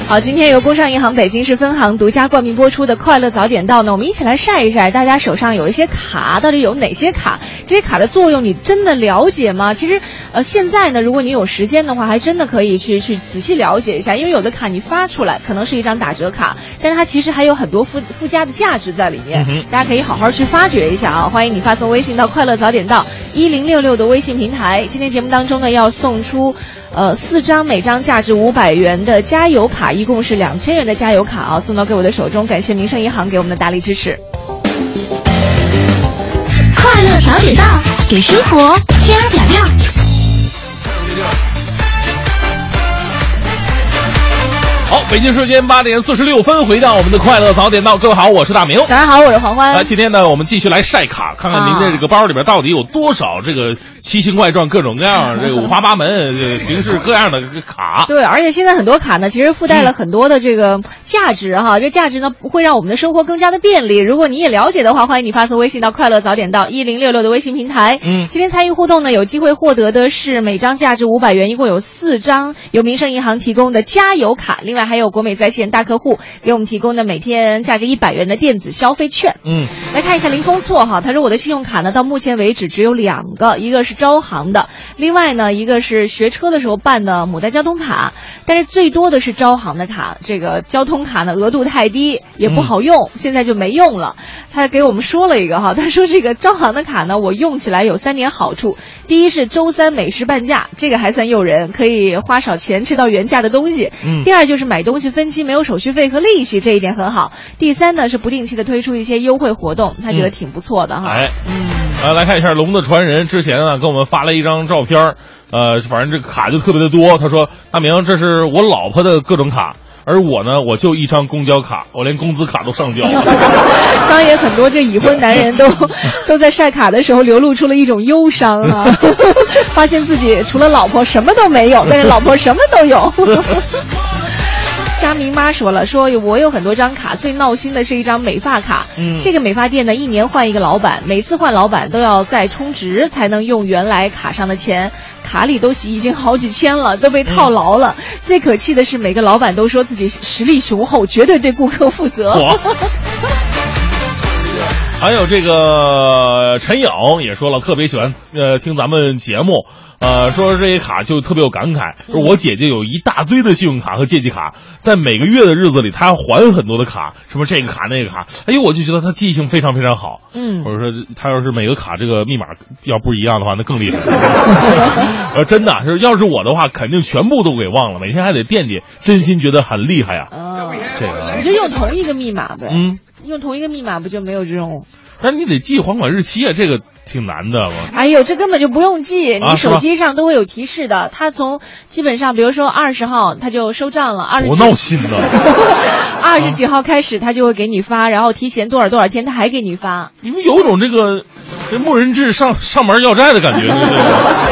Speaker 3: 好，今天由工商银行北京市分行独家冠名播出的《快乐早点到》呢，我们一起来晒一晒，大家手上有一些卡，到底有哪些卡？这些卡的作用你真的了解吗？其实，呃，现在呢，如果你有时间的话，还真的可以去去仔细了解一下，因为有的卡你发出来可能是一张打折卡，但是它其实还有很多附附加的价值在里面，大家可以好好去发掘一下啊！欢迎你发送微信到“快乐早点到”一零六六的微信平台。今天节目当中呢，要送出。呃，四张每张价值五百元的加油卡，一共是两千元的加油卡啊，送到各位的手中。感谢民生银行给我们的大力支持。
Speaker 5: 快乐早点到，给生活加点料。
Speaker 2: 北京时间八点四十六分，回到我们的快乐早点到，各位好，我是大明。
Speaker 3: 早上好，我是黄欢。
Speaker 2: 来，今天呢，我们继续来晒卡，看看您的这个包里边到底有多少这个奇形怪状、各种各样、这个五花八门、这个形式各样的卡。
Speaker 3: 对，而且现在很多卡呢，其实附带了很多的这个 价值哈，这价值呢会让我们的生活更加的便利。如果你也了解的话，欢迎你发送微信到“快乐早点到一零六六”的微信平台。
Speaker 2: 嗯，
Speaker 3: 今天参与互动呢，有机会获得的是每张价值五百元，一共有四张由民生银行提供的加油卡，另外还有国美在线大客户给我们提供的每天价值一百元的电子消费券。
Speaker 2: 嗯，
Speaker 3: 来看一下林峰错哈，他说我的信用卡呢到目前为止只有两个，一个是招行的，另外呢一个是学车的时候办的牡丹交通卡，但是最多的是招行的卡，这个交通卡呢额度太低也不好用，现在就没用了。他给我们说了一个哈，他说这个招行的卡呢我用起来有三点好处，第一是周三美食半价，这个还算诱人，可以花少钱吃到原价的东西。
Speaker 2: 嗯
Speaker 3: 第二就是买东西分期没有手续费和利息，这一点很好。第三呢是不定期的推出一些优惠活动，他觉得挺不错的哈。
Speaker 2: 哎，嗯，来看一下龙的传人之前啊给我们发了一张照片，呃，反正这个卡就特别的多。他说：“大明，这是我老婆的各种卡。”而我呢，我就一张公交卡，我连工资卡都上交了。
Speaker 3: 刚刚也很多这已婚男人都都在晒卡的时候流露出了一种忧伤啊，发现自己除了老婆什么都没有，但是老婆什么都有。佳明妈说了，说我有很多张卡，最闹心的是一张美发卡。
Speaker 2: 嗯
Speaker 3: 这个美发店呢，一年换一个老板，每次换老板都要再充值才能用原来卡上的钱，卡里都已经好几千了，都被套牢了。最可气的是，每个老板都说自己实力雄厚，绝对对顾客负责。
Speaker 2: 我还有这个陈颖也说了，特别喜欢呃听咱们节目，呃说这些卡就特别有感慨。说我姐姐有一大堆的信用卡和借记卡，在每个月的日子里，她要还很多的卡，什么这个卡那个卡，哎呦，我就觉得她记性非常非常好。
Speaker 3: 嗯
Speaker 2: 或者说她要是每个卡这个密码要不一样的话，那更厉害。呃，真的是要是我的话，肯定全部都给忘了，每天还得惦记，真心觉得很厉害呀。
Speaker 3: 哦，
Speaker 2: 这个
Speaker 3: 你就用同一个密码呗。
Speaker 2: 嗯。
Speaker 3: 用同一个密码不就没有这种？
Speaker 2: 但是你得记还款日期啊，这个挺难的。
Speaker 3: 哎呦，这根本就不用记，
Speaker 2: 啊
Speaker 3: 你手机上都会有提示的。他从基本上，比如说二十号他就收账了，二十
Speaker 2: 多闹心呢！
Speaker 3: 二十几号开始他就会给你发，然后提前多少多少天他还给你发。
Speaker 2: 你们有种这个这牧人志上上门要债的感觉，对不对？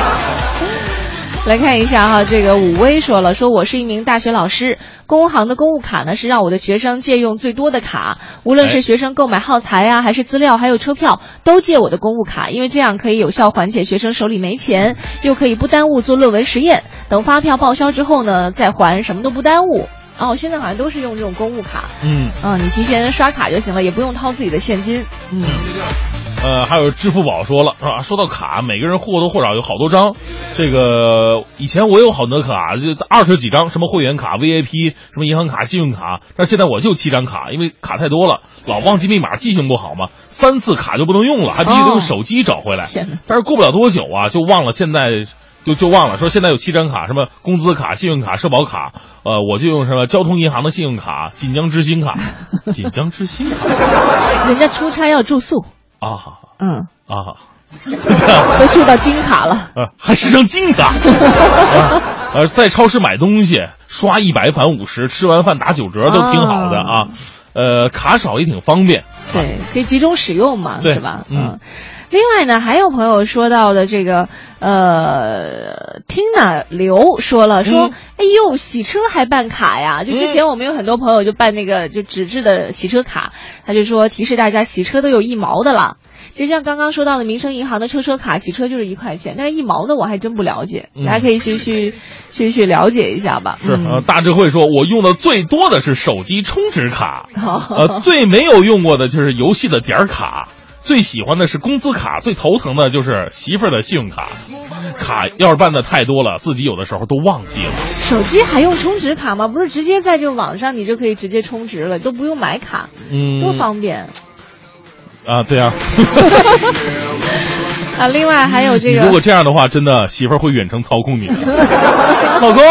Speaker 3: 来看一下哈，这个武威说了，说我是一名大学老师，工行的公务卡呢是让我的学生借用最多的卡，无论是学生购买耗材啊，还是资料，还有车票，都借我的公务卡，因为这样可以有效缓解学生手里没钱，又可以不耽误做论文实验。等发票报销之后呢，再还，什么都不耽误。哦，现在好像都是用这种公务卡，
Speaker 2: 嗯
Speaker 3: 嗯，你提前刷卡就行了，也不用掏自己的现金。嗯，
Speaker 2: 呃，还有支付宝说了是吧？说到卡，每个人或多或少有好多张。这个以前我有好多卡，就二十几张，什么会员卡、VIP，什么银行卡、信用卡。但现在我就七张卡，因为卡太多了，老忘记密码，记性不好嘛，三次卡就不能用了，还必须得用手机找回来。但是过不了多久啊，就忘了现在。就就忘了说现在有七张卡，什么工资卡、信用卡、社保卡，呃，我就用什么交通银行的信用卡、锦江之星卡、锦江之星卡
Speaker 3: 人家出差要住宿，
Speaker 2: 啊
Speaker 3: 嗯，
Speaker 2: 啊，
Speaker 3: 都住到金卡了。
Speaker 2: 呃，还是张金卡。啊呃，在超市买东西刷一百返五十，吃完饭打九折都挺好的啊。呃，卡少也挺方便。
Speaker 3: 对，可以集中使用嘛，
Speaker 2: 对
Speaker 3: 是吧？
Speaker 2: 嗯。
Speaker 3: 另外呢，还有朋友说到的这个，呃，Tina 刘说了，说，
Speaker 2: 嗯
Speaker 3: 哎呦，洗车还办卡呀？就之前我们有很多朋友就办那个就纸质的洗车卡，他就说提示大家洗车都有一毛的了。就像刚刚说到的民生银行的车车卡，洗车就是一块钱，但是一毛的我还真不了解，
Speaker 2: 嗯
Speaker 3: 大家可以去去去去了解一下吧。
Speaker 2: 是，
Speaker 3: 嗯
Speaker 2: 呃，大智慧说，我用的最多的是手机充值卡，
Speaker 3: 哦
Speaker 2: 呃，最没有用过的就是游戏的点儿卡。最喜欢的是工资卡，最头疼的就是媳妇儿的信用卡。卡要是办的太多了，自己有的时候都忘记了。
Speaker 3: 手机还用充值卡吗？不是直接在这网上你就可以直接充值了，都不用买卡，
Speaker 2: 嗯，
Speaker 3: 多方便
Speaker 2: 啊！对啊，
Speaker 3: 啊！另外还有这个，
Speaker 2: 如果这样的话，真的媳妇儿会远程操控你的。老公，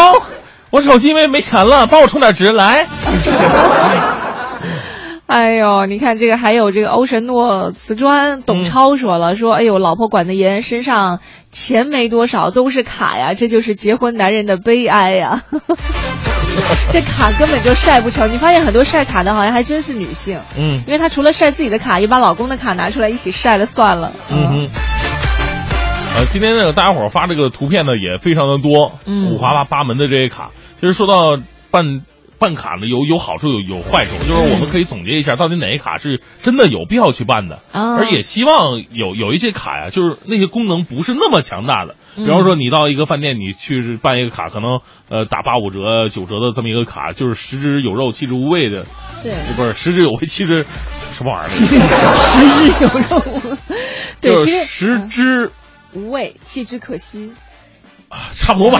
Speaker 2: 我手机因为没钱了，帮我充点值来。
Speaker 3: 哎呦，你看这个还有这个欧神诺瓷砖，董超说了，说哎呦，老婆管得严，身上钱没多少，都是卡呀，这就是结婚男人的悲哀呀。这卡根本就晒不成，你发现很多晒卡的好像还真是女性，
Speaker 2: 嗯，
Speaker 3: 因为她除了晒自己的卡，也把老公的卡拿出来一起晒了算了。
Speaker 2: 嗯哼。呃，今天这个大家伙发这个图片呢也非常的多，
Speaker 3: 嗯
Speaker 2: 五花八八门的这些卡。其实说到办办卡呢，有有好处有有坏处，就是我们可以总结一下，到底哪一卡是真的有必要去办的，
Speaker 3: 啊
Speaker 2: 而也希望有有一些卡呀，就是那些功能不是那么强大的。
Speaker 3: 嗯
Speaker 2: 比方说，你到一个饭店，你去办一个卡，可能呃打八五折、九折的这么一个卡，就是食之有肉，弃之无味的，
Speaker 3: 对，
Speaker 2: 不是食之有味，弃之什么玩意儿？
Speaker 3: 食之有肉。对，
Speaker 2: 就是
Speaker 3: 其实
Speaker 2: 食之。
Speaker 3: 无味，弃之可惜。
Speaker 2: 差不多吧。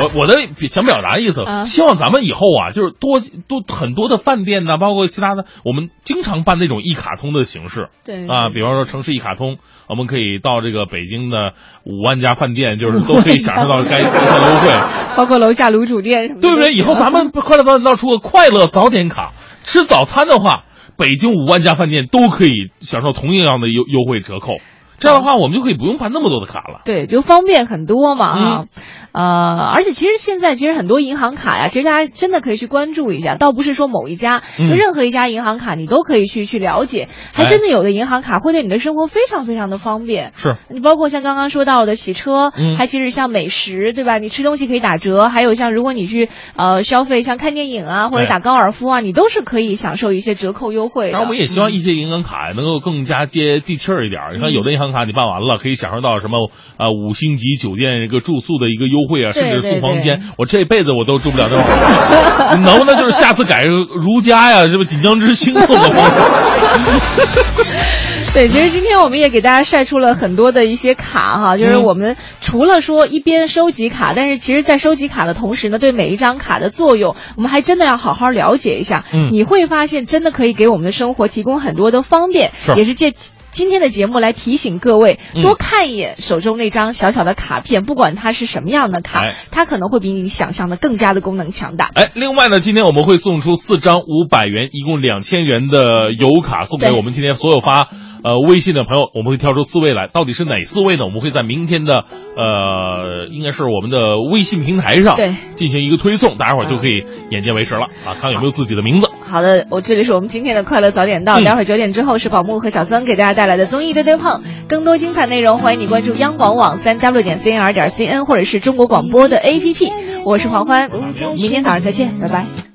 Speaker 2: 我我的想表达的意思，
Speaker 3: 啊
Speaker 2: 希望咱们以后啊，就是多多很多的饭店呐，包括其他的，我们经常办那种一卡通的形式。
Speaker 3: 对
Speaker 2: 啊，比方说城市一卡通，我们可以到这个北京的五万家饭店，就是都可以享受到该 该的优惠，
Speaker 3: 包括楼下卤煮店什么的。
Speaker 2: 对不对？以后咱们快乐早点到出个快乐早点卡，吃早餐的话，北京五万家饭店都可以享受同样的优优惠折扣。这样的话，我们就可以不用办那么多的卡了。
Speaker 3: 对，就方便很多嘛
Speaker 2: 嗯。
Speaker 3: 呃，而且其实现在其实很多银行卡呀，其实大家真的可以去关注一下，倒不是说某一家，
Speaker 2: 嗯
Speaker 3: 就任何一家银行卡你都可以去去了解，还真的有的银行卡会对你的生活非常非常的方便。
Speaker 2: 是
Speaker 3: 你包括像刚刚说到的洗车，
Speaker 2: 嗯
Speaker 3: 还其实像美食，对吧？你吃东西可以打折，还有像如果你去呃消费，像看电影啊或者打高尔夫啊，你都是可以享受一些折扣优惠的。
Speaker 2: 然后我们也希望一些银行卡能够更加接地气儿一点儿。你看，有的银行卡你办完了，可以享受到什么呃五星级酒店一个住宿的一个优惠啊，甚至
Speaker 3: 对
Speaker 2: 送房间
Speaker 3: 对。
Speaker 2: 我这辈子我都住不了那会儿，能不能就是下次改如家呀，什么锦江之星送个房间？
Speaker 3: 对，其实今天我们也给大家晒出了很多的一些卡哈，就是
Speaker 2: 嗯
Speaker 3: 我们除了说一边收集卡，但是其实，在收集卡的同时呢，对每一张卡的作用，我们还真的要好好了解一下。
Speaker 2: 嗯
Speaker 3: 你会发现，真的可以给我们的生活提供很多的方便，
Speaker 2: 是
Speaker 3: 也是借。今天的节目来提醒各位，
Speaker 2: 嗯。
Speaker 3: 多看一眼手中那张小小的卡片，不管它是什么样的卡，
Speaker 2: 哎。
Speaker 3: 它可能会比你想象的更加的功能强大。
Speaker 2: 哎，另外呢，今天我们会送出四张五百元，一共两千元的油卡，送给我们今天所有发呃微信的朋友。我们会挑出四位来，到底是哪四位呢？我们会在明天的呃，应该是我们的微信平台上
Speaker 3: 对
Speaker 2: 进行一个推送，大家伙儿就可以眼见为实了啊，看有没有自己的名字。
Speaker 3: 好的，我这里是我们今天的快乐早点到，
Speaker 2: 嗯
Speaker 3: 待会儿九点之后是宝木和小曾给大家带来的综艺对对碰，更多精彩内容欢迎你关注央广网三 w 点 cnr 点 cn 或者是中国广播的 APP。我是黄欢，明天早上再见，拜拜。